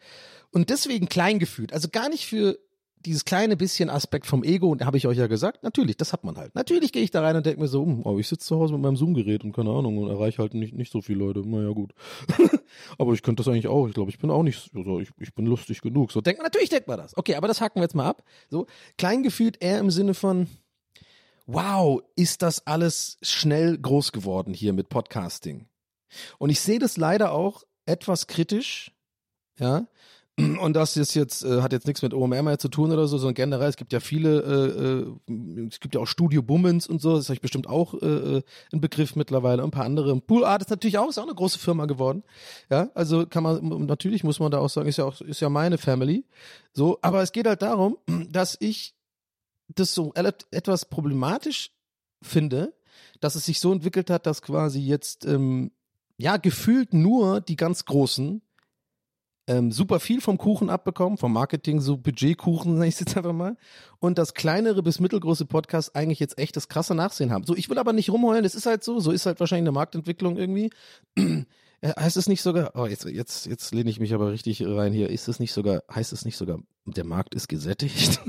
Speaker 1: und deswegen klein gefühlt. Also gar nicht für dieses kleine bisschen Aspekt vom Ego, und habe ich euch ja gesagt, natürlich, das hat man halt. Natürlich gehe ich da rein und denke mir so, hm, oh, ich sitze zu Hause mit meinem Zoom-Gerät und keine Ahnung und erreiche halt nicht, nicht so viele Leute. Naja, gut. (laughs) aber ich könnte das eigentlich auch. Ich glaube, ich bin auch nicht, also ich, ich bin lustig genug. So denkt man, natürlich denkt man das. Okay, aber das hacken wir jetzt mal ab. So, klein gefühlt eher im Sinne von, wow, ist das alles schnell groß geworden hier mit Podcasting. Und ich sehe das leider auch etwas kritisch, ja, und das ist jetzt, äh, hat jetzt nichts mit OMR mehr zu tun oder so, sondern generell, es gibt ja viele, äh, äh, es gibt ja auch Studio Bummens und so, das ist euch bestimmt auch äh, äh, ein Begriff mittlerweile, ein paar andere. Pool Art ist natürlich auch, ist auch eine große Firma geworden. Ja, also kann man, natürlich muss man da auch sagen, ist ja auch, ist ja meine Family. So, aber es geht halt darum, (clears throat) dass ich das so etwas problematisch finde, dass es sich so entwickelt hat, dass quasi jetzt, ähm, ja, gefühlt nur die ganz Großen ähm, super viel vom Kuchen abbekommen, vom Marketing, so Budgetkuchen, (laughs) nenne ich jetzt einfach mal. Und das kleinere bis mittelgroße Podcast eigentlich jetzt echt das krasse Nachsehen haben. So, ich will aber nicht rumheulen, es ist halt so, so ist halt wahrscheinlich eine Marktentwicklung irgendwie. (clears throat) Äh, heißt es nicht sogar, oh, jetzt, jetzt, jetzt lehne ich mich aber richtig rein hier, ist es nicht sogar, heißt es nicht sogar, der Markt ist gesättigt?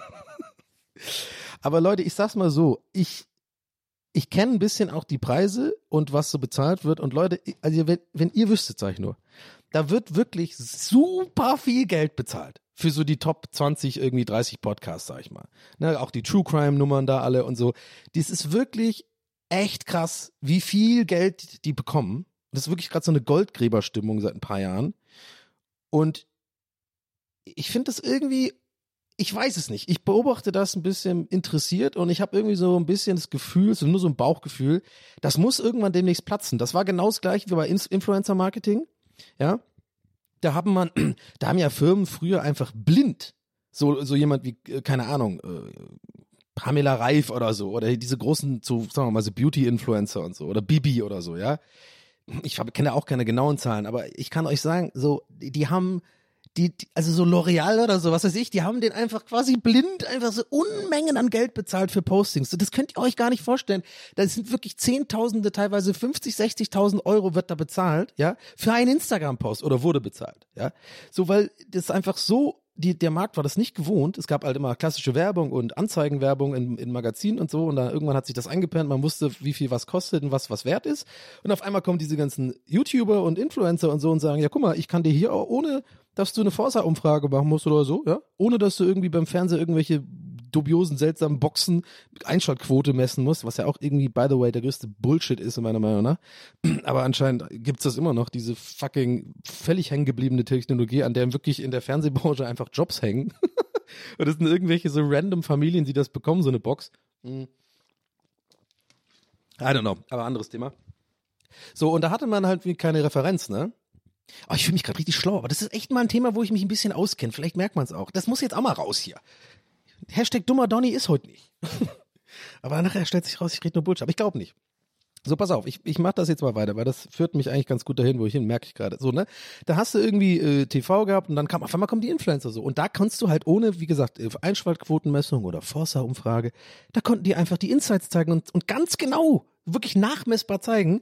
Speaker 1: (laughs) aber Leute, ich sag's mal so, ich, ich kenne ein bisschen auch die Preise und was so bezahlt wird. Und Leute, also wenn, wenn ihr wüsstet, sag ich nur, da wird wirklich super viel Geld bezahlt für so die Top 20, irgendwie 30 Podcasts, sag ich mal. Ne, auch die True Crime Nummern da alle und so. Das ist wirklich echt krass, wie viel Geld die bekommen. Das ist wirklich gerade so eine Goldgräberstimmung seit ein paar Jahren. Und ich finde das irgendwie, ich weiß es nicht. Ich beobachte das ein bisschen interessiert und ich habe irgendwie so ein bisschen das Gefühl, so nur so ein Bauchgefühl, das muss irgendwann demnächst platzen. Das war genau das gleiche wie bei Influencer Marketing. Ja, da haben man, (clears throat) da haben ja Firmen früher einfach blind so, so jemand wie, äh, keine Ahnung, äh, Pamela Reif oder so, oder diese großen, so, sagen wir mal, so Beauty-Influencer und so, oder Bibi oder so, ja. Ich kenne auch keine genauen Zahlen, aber ich kann euch sagen, so, die haben die, die also so L'Oreal oder so, was weiß ich, die haben den einfach quasi blind einfach so Unmengen an Geld bezahlt für Postings. Das könnt ihr euch gar nicht vorstellen. Das sind wirklich Zehntausende, teilweise 50, 60.000 Euro wird da bezahlt, ja, für einen Instagram-Post oder wurde bezahlt, ja. So, weil das einfach so die, der Markt war das nicht gewohnt. Es gab halt immer klassische Werbung und Anzeigenwerbung in, in Magazinen und so. Und dann irgendwann hat sich das eingepennt. Man wusste, wie viel was kostet und was was wert ist. Und auf einmal kommen diese ganzen YouTuber und Influencer und so und sagen, ja, guck mal, ich kann dir hier auch ohne, dass du eine Forsa-Umfrage machen musst oder so, ja, ohne dass du irgendwie beim Fernseher irgendwelche dubiosen, seltsamen Boxen Einschaltquote messen muss, was ja auch irgendwie, by the way, der größte Bullshit ist, meiner Meinung nach. (clears throat) Aber anscheinend gibt's das immer noch, diese fucking völlig hängengebliebene Technologie, an der wirklich in der Fernsehbranche einfach Jobs hängen. (laughs) Und das sind irgendwelche so random Familien, die das bekommen, so eine Box. Hm. I don't know, aber anderes Thema. So, und da hatte man halt wie keine Referenz, ne? Oh, ich fühle mich gerade richtig schlau, aber das ist echt mal ein Thema, wo ich mich ein bisschen auskenne. Vielleicht merkt man es auch. Das muss jetzt auch mal raus hier. Hashtag dummer Donny ist heute nicht. (laughs) aber nachher stellt sich raus, ich rede nur Bullshit. Aber ich glaube nicht.
Speaker 4: So, pass auf, ich, ich mach das jetzt mal weiter, weil das führt mich eigentlich ganz gut dahin, wo ich hin, merke ich gerade. So, ne? Da hast du irgendwie äh, TV gehabt und dann kam auf einmal kommen die Influencer so. Und da kannst du halt ohne, wie gesagt, äh, Einschaltquotenmessung oder Forsa-Umfrage, da konnten die einfach die Insights zeigen und, und ganz genau, wirklich nachmessbar zeigen.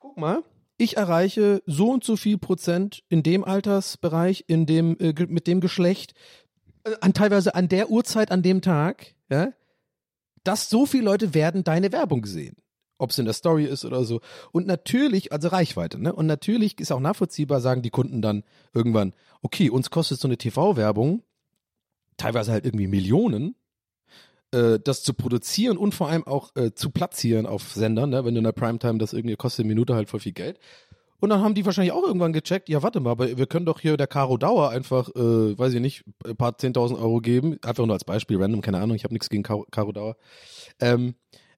Speaker 4: Guck mal, ich erreiche so und so viel Prozent in dem Altersbereich, in dem, äh, mit dem Geschlecht, äh, an teilweise an der Uhrzeit, an dem Tag, ja, dass so viele Leute werden deine Werbung sehen. Ob es in der Story ist oder so. Und natürlich, also Reichweite, ne? Und natürlich ist auch nachvollziehbar, sagen die Kunden dann irgendwann, okay, uns kostet so eine TV-Werbung teilweise halt irgendwie Millionen, äh, das zu produzieren und vor allem auch äh, zu platzieren auf Sendern, ne? Wenn du in der Primetime das irgendwie kostet eine Minute halt voll viel Geld. Und dann haben die wahrscheinlich auch irgendwann gecheckt, ja, warte mal, aber wir können doch hier der Caro Dauer einfach, äh, weiß ich nicht, ein paar 10.000 Euro geben. Einfach nur als Beispiel, random, keine Ahnung, ich habe nichts gegen Caro, Caro Dauer. Ähm,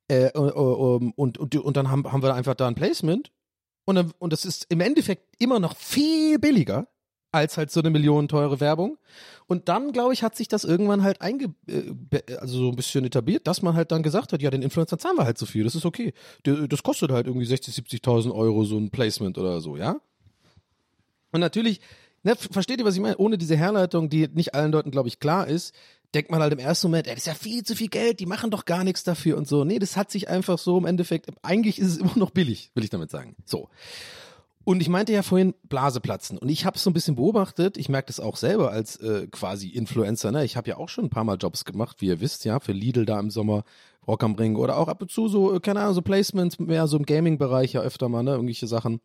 Speaker 4: äh, äh, und, und, und dann haben, haben wir einfach da ein Placement. Und, dann, und das ist im Endeffekt immer noch viel billiger als halt so eine Millionen teure Werbung. Und dann, glaube ich, hat sich das irgendwann halt einge, äh, also so ein bisschen etabliert, dass man halt dann gesagt hat, ja, den Influencern zahlen wir halt so viel, das ist okay. Das kostet halt irgendwie 60, 70.000 Euro so ein Placement oder so, ja? Und natürlich, ne, versteht ihr, was ich meine? Ohne diese Herleitung, die nicht allen Leuten, glaube ich, klar ist, denkt man halt im ersten Moment, ey, das ist ja viel zu viel Geld, die machen doch gar nichts dafür und so. Nee, das hat sich einfach so im Endeffekt, eigentlich ist es immer noch billig, will ich damit sagen. So. Und ich meinte ja vorhin Blase platzen. Und ich habe es so ein bisschen beobachtet. Ich merke das auch selber als äh, quasi Influencer. Ne? Ich habe ja auch schon ein paar Mal Jobs gemacht, wie ihr wisst, ja, für Lidl da im Sommer Rock am Ring oder auch ab und zu so, äh, keine Ahnung, so Placements, mehr so im Gaming-Bereich ja öfter mal, ne, irgendwelche Sachen.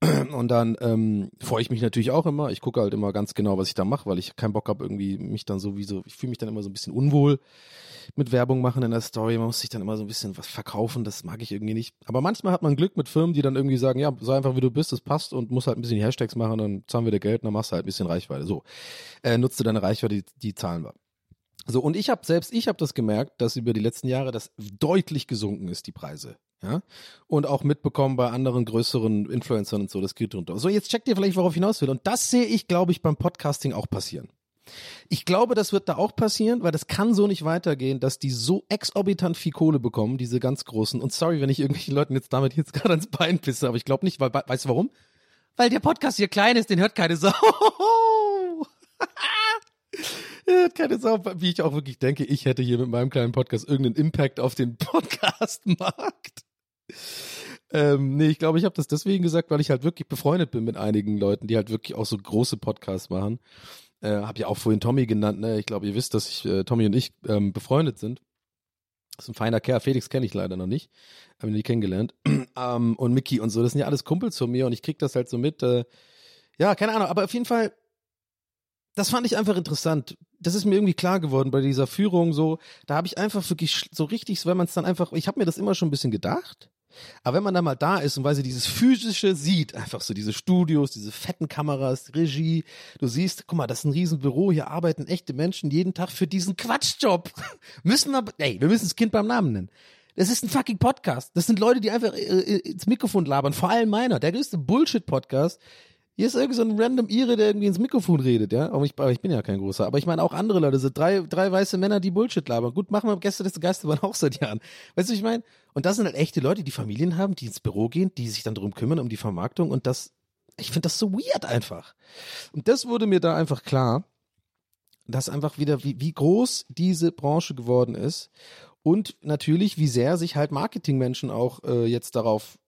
Speaker 4: (clears throat) Und dann ähm, freue ich mich natürlich auch immer. Ich gucke halt immer ganz genau, was ich da mache, weil ich keinen Bock habe, irgendwie mich dann sowieso, ich fühle mich dann immer so ein bisschen unwohl mit Werbung machen in der Story. Man muss sich dann immer so ein bisschen was verkaufen, das mag ich irgendwie nicht. Aber manchmal hat man Glück mit Firmen, die dann irgendwie sagen, ja, sei einfach wie du bist, das passt und muss halt ein bisschen Hashtags machen, dann zahlen wir dir Geld und dann machst du halt ein bisschen Reichweite. So, äh, nutzt du deine Reichweite, die, die zahlen wir. So, und ich habe selbst, ich habe das gemerkt, dass über die letzten Jahre das deutlich gesunken ist, die Preise. Ja, und auch mitbekommen bei anderen größeren Influencern und so, das geht runter. So, jetzt checkt ihr vielleicht, worauf ich hinaus will. Und das sehe ich, glaube ich, beim Podcasting auch passieren. Ich glaube, das wird da auch passieren, weil das kann so nicht weitergehen, dass die so exorbitant viel Kohle bekommen, diese ganz großen. Und sorry, wenn ich irgendwelchen Leuten jetzt damit jetzt (laughs) gerade ans Bein pisse, aber ich glaube nicht, weil, weißt du warum? Weil der Podcast hier klein ist, den hört keine Sau. (laughs) Hat keine Sau, wie ich auch wirklich denke, ich hätte hier mit meinem kleinen Podcast irgendeinen Impact auf den (laughs) Podcast-Markt. Ähm, nee, ich glaube, ich habe das deswegen gesagt, weil ich halt wirklich befreundet bin mit einigen Leuten, die halt wirklich auch so große Podcasts machen. Äh, hab ja auch vorhin Tommy genannt, ne? Ich glaube, ihr wisst, dass ich, äh, Tommy und ich ähm, befreundet sind. Das ist ein feiner Kerl. Felix kenne ich leider noch nicht. Haben ihn nie kennengelernt. (clears throat) ähm, und Mickey und so, das sind ja alles Kumpels von mir und ich krieg das halt so mit. Äh, ja, keine Ahnung, aber auf jeden Fall, das fand ich einfach interessant. Das ist mir irgendwie klar geworden bei dieser Führung so. Da habe ich einfach wirklich so richtig, wenn man es dann einfach, ich habe mir das immer schon ein bisschen gedacht. Aber wenn man dann mal da ist und weil sie dieses physische sieht, einfach so diese Studios, diese fetten Kameras, Regie, du siehst, guck mal, das ist ein Riesenbüro, hier arbeiten echte Menschen jeden Tag für diesen Quatschjob. (laughs) müssen wir, ey, wir müssen das Kind beim Namen nennen. Das ist ein fucking Podcast. Das sind Leute, die einfach äh, äh, ins Mikrofon labern. Vor allem meiner. Der größte Bullshit-Podcast. Hier ist irgendwie so ein random Ire, der irgendwie ins Mikrofon redet, ja. Aber ich, aber ich bin ja kein großer. Aber ich meine auch andere Leute, so drei, drei weiße Männer, die Bullshit labern. Gut, machen wir Gäste des Geisterbahn auch seit Jahren. Weißt du, ich meine? Und das sind halt echte Leute, die Familien haben, die ins Büro gehen, die sich dann drum kümmern, um die Vermarktung. Und das, ich finde das so weird einfach. Und das wurde mir da einfach klar, dass einfach wieder, wie, wie groß diese Branche geworden ist. Und natürlich, wie sehr sich halt Marketingmenschen auch äh, jetzt darauf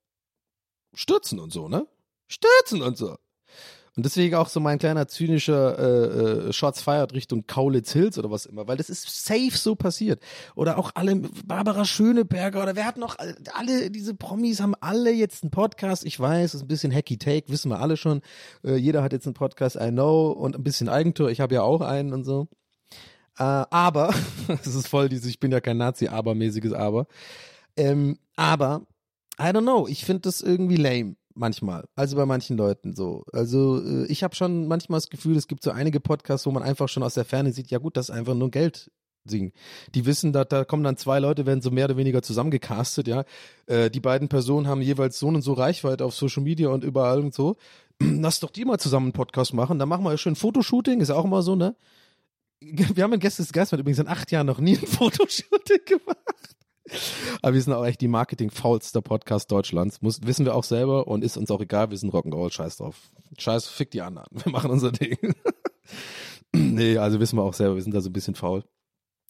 Speaker 4: stürzen und so, ne? Stürzen und so. Und deswegen auch so mein kleiner zynischer äh, äh, Shots fired Richtung Kaulitz Hills oder was immer, weil das ist safe so passiert. Oder auch alle, Barbara Schöneberger oder wer hat noch, alle diese Promis haben alle jetzt einen Podcast. Ich weiß, ist ein bisschen hacky take, wissen wir alle schon. Äh, jeder hat jetzt einen Podcast, I know, und ein bisschen Eigentor. Ich habe ja auch einen und so. Äh, aber, (laughs) es ist voll dieses, ich bin ja kein Nazi-Aber-mäßiges Aber. Ähm, aber, I don't know, ich finde das irgendwie lame manchmal. Also bei manchen Leuten so. Also äh, ich habe schon manchmal das Gefühl, es gibt so einige Podcasts, wo man einfach schon aus der Ferne sieht, ja gut, das ist einfach nur Geld. Singen. Die wissen, da, da kommen dann zwei Leute, werden so mehr oder weniger zusammengecastet, ja. Äh, die beiden Personen haben jeweils so und so Reichweite auf Social Media und überall und so. (clears throat) Lass doch die mal zusammen einen Podcast machen. Dann machen wir ja schön Fotoshooting, ist auch immer so, ne? (laughs) Wir haben in Gäste des Geistmann übrigens in acht Jahren noch nie ein (laughs) Fotoshooting gemacht. Aber wir sind auch echt die Marketing-faulster Podcast Deutschlands. Muss, wissen wir auch selber und ist uns auch egal. Wir sind Rock'n'Roll, scheiß drauf. Scheiß, fick die anderen. (laughs) Wir machen unser Ding. (laughs) nee, also wissen wir auch selber, wir sind da so ein bisschen faul.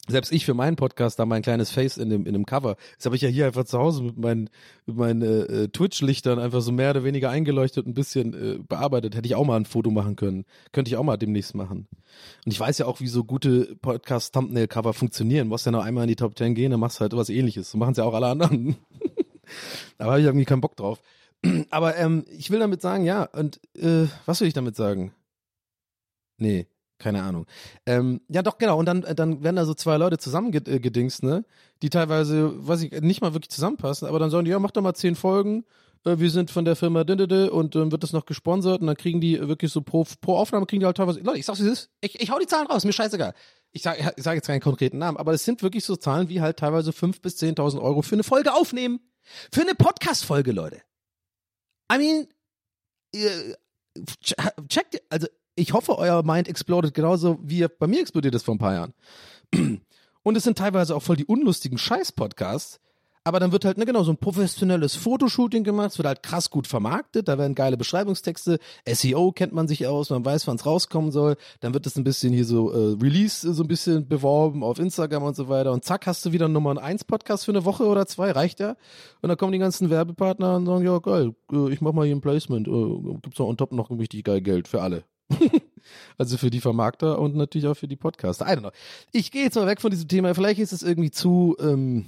Speaker 4: Selbst ich für meinen Podcast da mein kleines Face in dem, in dem Cover. Das habe ich ja hier einfach zu Hause mit meinen, mit meinen äh, äh, Twitch-Lichtern einfach so mehr oder weniger eingeleuchtet und ein bisschen äh, bearbeitet. Hätte ich auch mal ein Foto machen können. Könnte ich auch mal demnächst machen. Und ich weiß ja auch, wie so gute Podcast-Thumbnail-Cover funktionieren. Du musst ja noch einmal in die Top 10 gehen, dann machst du halt was ähnliches. So machen es ja auch alle anderen. (laughs) da habe ich irgendwie keinen Bock drauf. (clears throat) Aber ähm, ich will damit sagen, ja, und äh, was will ich damit sagen? Nee, keine Ahnung. Ähm, ja, doch, genau. Und dann, dann werden da so zwei Leute zusammengedingst, ne? Die teilweise, weiß ich, nicht mal wirklich zusammenpassen, aber dann sagen die, ja, mach doch mal zehn Folgen. Äh, wir sind von der Firma Dindede und dann wird das noch gesponsert und dann kriegen die wirklich so pro, pro Aufnahme kriegen die halt teilweise. Leute, ich sag's wie ist. Ich, ich hau die Zahlen raus, mir scheißegal. Ich sage ich sag jetzt keinen konkreten Namen, aber es sind wirklich so Zahlen wie halt teilweise fünf bis zehntausend Euro für eine Folge aufnehmen. Für eine Podcast-Folge, Leute. I mean, äh, checkt, also ich hoffe, euer Mind explodet genauso, wie bei mir explodiert ist vor ein paar Jahren. (clears throat) Und es sind teilweise auch voll die unlustigen Scheiß-Podcasts, aber dann wird halt, ne, genau, so ein professionelles Fotoshooting gemacht, es wird halt krass gut vermarktet, da werden geile Beschreibungstexte, SEO kennt man sich aus, man weiß, wann es rauskommen soll, dann wird das ein bisschen hier so äh, Release so ein bisschen beworben auf Instagram und so weiter und zack, hast du wieder einen Nummer 1 Podcast für eine Woche oder zwei, reicht ja. Und dann kommen die ganzen Werbepartner und sagen, ja geil, äh, ich mach mal hier ein Placement, äh, gibt's noch on top noch richtig geil Geld für alle. (laughs) also für die Vermarkter und natürlich auch für die Podcaster. I don't know. Ich gehe jetzt mal weg von diesem Thema. Vielleicht ist es irgendwie zu, ähm,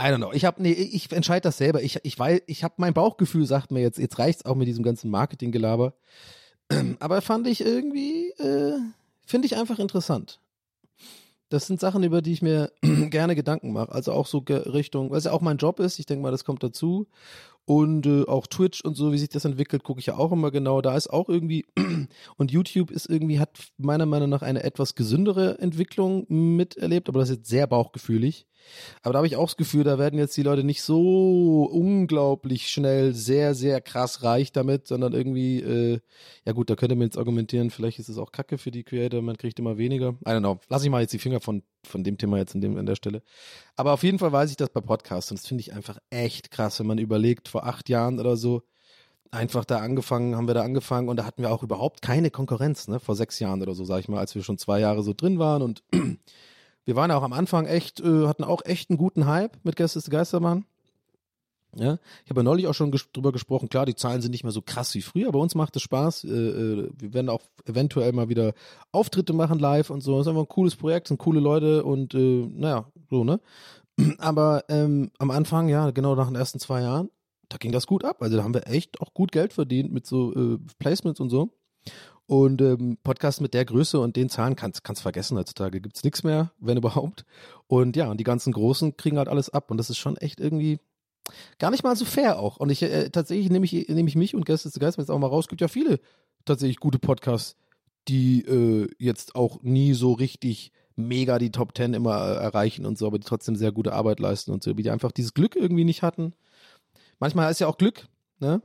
Speaker 4: I don't know. Ich habe nee, ich entscheide das selber. Ich ich weiß, ich habe mein Bauchgefühl sagt mir jetzt, jetzt reicht's auch mit diesem ganzen Marketinggelaber. (clears throat) Aber fand ich irgendwie äh, finde ich einfach interessant. Das sind Sachen, über die ich mir (clears throat) gerne Gedanken mache. Also auch so Richtung, weil es ja auch mein Job ist. Ich denke mal, das kommt dazu. Und äh, auch Twitch und so, wie sich das entwickelt, gucke ich ja auch immer genau. Da ist auch irgendwie, (clears throat) und YouTube ist irgendwie, hat meiner Meinung nach eine etwas gesündere Entwicklung miterlebt, aber das ist jetzt sehr bauchgefühlig. Aber da habe ich auch das Gefühl, da werden jetzt die Leute nicht so unglaublich schnell sehr, sehr krass reich damit, sondern irgendwie, äh, ja gut, da könnte man jetzt argumentieren, vielleicht ist es auch Kacke für die Creator, man kriegt immer weniger. I don't know. Lass ich mal jetzt die Finger von, von dem Thema jetzt in dem, an der Stelle. Aber auf jeden Fall weiß ich das bei Podcasts und das finde ich einfach echt krass, wenn man überlegt, vor acht Jahren oder so, einfach da angefangen, haben wir da angefangen und da hatten wir auch überhaupt keine Konkurrenz, ne, vor sechs Jahren oder so, sag ich mal, als wir schon zwei Jahre so drin waren und (clears throat) wir waren ja auch am Anfang echt, äh, hatten auch echt einen guten Hype mit Gäste Geistermann. Ja, ich habe ja neulich auch schon ges drüber gesprochen. Klar, die Zahlen sind nicht mehr so krass wie früher, aber uns macht es Spaß. Äh, äh, wir werden auch eventuell mal wieder Auftritte machen live und so. Das ist einfach ein cooles Projekt, sind coole Leute und äh, naja, so, ne? (clears throat) Aber ähm, am Anfang, ja, genau nach den ersten zwei Jahren, da ging das gut ab. Also da haben wir echt auch gut Geld verdient mit so äh, Placements und so. Und ähm, Podcast mit der Größe und den Zahlen kannst kannst vergessen heutzutage. Gibt's nichts mehr, wenn überhaupt. Und ja, und die ganzen Großen kriegen halt alles ab. Und das ist schon echt irgendwie gar nicht mal so fair auch. Und ich äh, tatsächlich nehme ich, nehme ich mich und Gäste zu Geist jetzt auch mal raus. Es gibt ja viele tatsächlich gute Podcasts, die äh, jetzt auch nie so richtig mega die Top Ten immer äh, erreichen und so, aber die trotzdem sehr gute Arbeit leisten und so, wie die einfach dieses Glück irgendwie nicht hatten. Manchmal ist ja auch Glück, ne?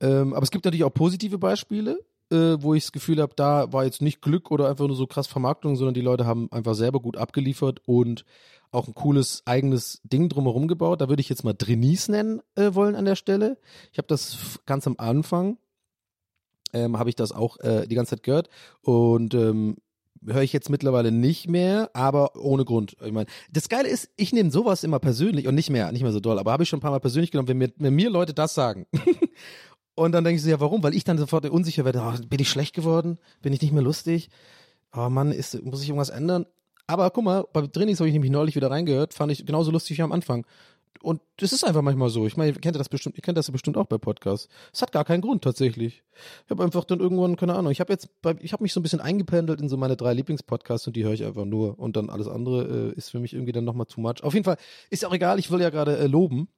Speaker 4: Ähm, aber es gibt natürlich auch positive Beispiele äh, wo ich das Gefühl habe, da war jetzt nicht Glück oder einfach nur so krass Vermarktung, sondern die Leute haben einfach selber gut abgeliefert und auch ein cooles eigenes Ding drumherum gebaut. Da würde ich jetzt mal Trainees nennen äh, wollen an der Stelle. Ich habe das ganz am Anfang, ähm, habe ich das auch äh, die ganze Zeit gehört und ähm, höre ich jetzt mittlerweile nicht mehr, aber ohne Grund. Ich meine, das Geile ist, ich nehme sowas immer persönlich und nicht mehr, nicht mehr so doll, aber habe ich schon ein paar Mal persönlich genommen, wenn mir, wenn mir Leute das sagen. (laughs) Und dann denke ich so, ja, warum? Weil ich dann sofort unsicher werde, oh, bin ich schlecht geworden? Bin ich nicht mehr lustig? Oh Mann, ist, muss ich irgendwas ändern? Aber guck mal, bei Trainings habe ich nämlich neulich wieder reingehört, fand ich genauso lustig wie am Anfang. Und das ist einfach manchmal so. Ich meine, ihr kennt das bestimmt, ihr kennt das bestimmt auch bei Podcasts. Es hat gar keinen Grund tatsächlich. Ich habe einfach dann irgendwann, keine Ahnung, ich habe jetzt, ich habe mich so ein bisschen eingependelt in so meine drei Lieblingspodcasts und die höre ich einfach nur. Und dann alles andere äh, ist für mich irgendwie dann nochmal too much. Auf jeden Fall ist auch egal, ich will ja gerade äh, loben.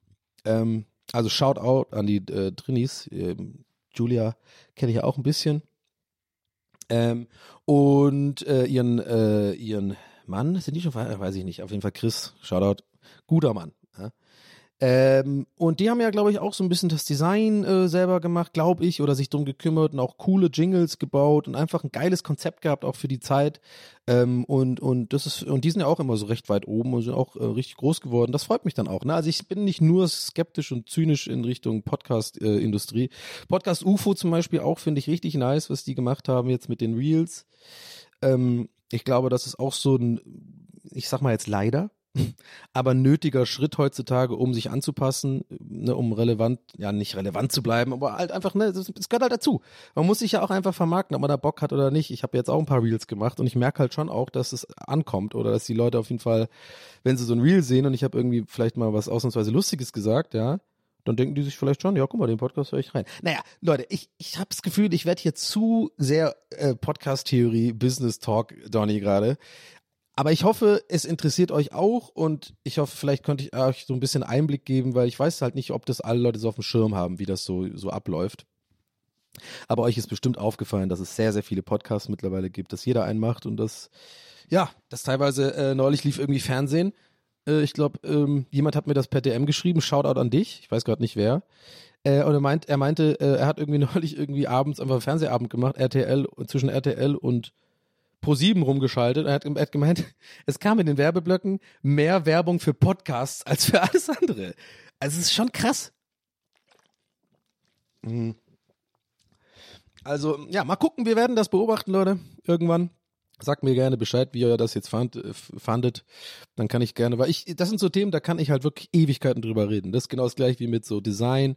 Speaker 4: Ähm, also shout out an die äh, Trinis. Ähm, Julia kenne ich ja auch ein bisschen. Ähm, und äh, ihren, äh, ihren Mann, sind die schon weiß ich nicht, auf jeden Fall Chris, Shoutout, guter Mann. Ähm, und die haben ja, glaube ich, auch so ein bisschen das Design äh, selber gemacht, glaube ich, oder sich drum gekümmert und auch coole Jingles gebaut und einfach ein geiles Konzept gehabt, auch für die Zeit. Ähm, und, und das ist, und die sind ja auch immer so recht weit oben und sind auch äh, richtig groß geworden. Das freut mich dann auch. Ne? Also ich bin nicht nur skeptisch und zynisch in Richtung Podcast-Industrie. Podcast UFO zum Beispiel auch finde ich richtig nice, was die gemacht haben jetzt mit den Reels. Ähm, ich glaube, das ist auch so ein, ich sag mal jetzt leider, aber nötiger Schritt heutzutage, um sich anzupassen, ne, um relevant, ja nicht relevant zu bleiben, aber halt einfach, ne, das, das gehört halt dazu. Man muss sich ja auch einfach vermarkten, ob man da Bock hat oder nicht. Ich habe jetzt auch ein paar Reels gemacht und ich merke halt schon auch, dass es ankommt oder dass die Leute auf jeden Fall, wenn sie so ein Reel sehen und ich habe irgendwie vielleicht mal was ausnahmsweise Lustiges gesagt, ja, dann denken die sich vielleicht schon, ja, guck mal, den Podcast höre ich rein. Naja, Leute, ich, ich habe das Gefühl, ich werde hier zu sehr äh, Podcast-Theorie, Business-Talk, Donny gerade. Aber ich hoffe, es interessiert euch auch und ich hoffe, vielleicht könnte ich euch so ein bisschen Einblick geben, weil ich weiß halt nicht, ob das alle Leute so auf dem Schirm haben, wie das so, so abläuft. Aber euch ist bestimmt aufgefallen, dass es sehr, sehr viele Podcasts mittlerweile gibt, dass jeder einen macht und das, ja, das teilweise äh, neulich lief irgendwie Fernsehen. Äh, ich glaube, ähm, jemand hat mir das per DM geschrieben, Shoutout an dich, ich weiß gerade nicht wer. Äh, und er, meint, er meinte, äh, er hat irgendwie (laughs) neulich irgendwie abends einfach Fernsehabend gemacht, RTL, zwischen RTL und Pro7 rumgeschaltet. Er hat, er hat gemeint, (laughs) es kam in den Werbeblöcken mehr Werbung für Podcasts als für alles andere. Also es ist schon krass. Mhm. Also, ja, mal gucken, wir werden das beobachten, Leute, irgendwann. Sagt mir gerne Bescheid, wie ihr das jetzt fand, äh, fandet. Dann kann ich gerne, weil ich, das sind so Themen, da kann ich halt wirklich Ewigkeiten drüber reden. Das ist genau das gleiche wie mit so Design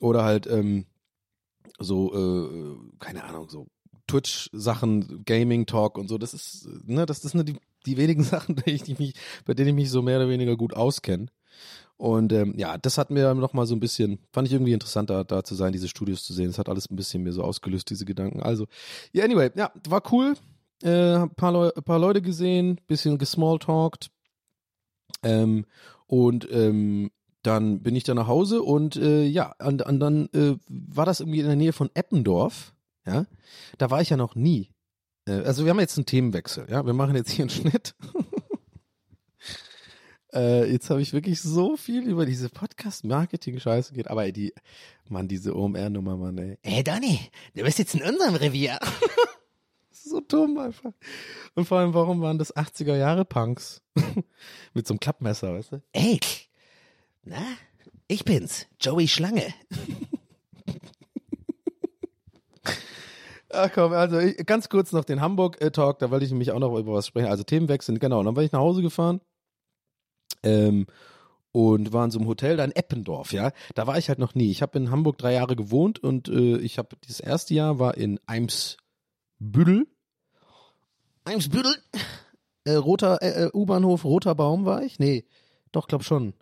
Speaker 4: oder halt ähm, so, äh, keine Ahnung, so Twitch-Sachen, Gaming-Talk und so, das ist, ne, das, das sind die, die wenigen (laughs) Sachen, die ich mich, bei denen ich mich so mehr oder weniger gut auskenne. Und ähm, ja, das hat mir noch mal so ein bisschen, fand ich irgendwie interessant, da, zu sein, diese Studios zu sehen. Das hat alles ein bisschen mir so ausgelöst, diese Gedanken. Also, yeah, anyway, ja, war cool. Äh, paar, Leu paar Leute gesehen, bisschen gesmalltalkt. Ähm, und ähm, dann bin ich da nach Hause und äh, ja, und, und dann äh, war das irgendwie in der Nähe von Eppendorf. Ja, da war ich ja noch nie. Äh, also wir haben jetzt einen Themenwechsel. Ja, wir machen jetzt hier einen Schnitt. (laughs) äh, jetzt habe ich wirklich so viel über diese Podcast-Marketing-Scheiße geht. Aber ey, die, Mann, diese OMR-Nummer, Mann, ey.
Speaker 1: Hey Donny, du bist jetzt in unserem Revier. (laughs)
Speaker 4: so dumm einfach. Und vor allem, warum waren das 80er Jahre Punks? (laughs) Mit so einem Klappmesser, weißt du?
Speaker 1: Ey, na, ich bin's, Joey Schlange.
Speaker 4: Ach komm, also ich, ganz kurz noch den Hamburg-Talk, da wollte ich nämlich auch noch über was sprechen. Also Themenwechsel, genau. Und dann war ich nach Hause gefahren ähm, und war in so einem Hotel da in Eppendorf, ja. Da war ich halt noch nie. Ich habe in Hamburg drei Jahre gewohnt und äh, ich habe dieses erste Jahr war in Eimsbüttel.
Speaker 1: Eimsbüttel?
Speaker 4: Äh, roter äh, äh, U-Bahnhof, Roter Baum war ich? Nee, doch, glaub schon.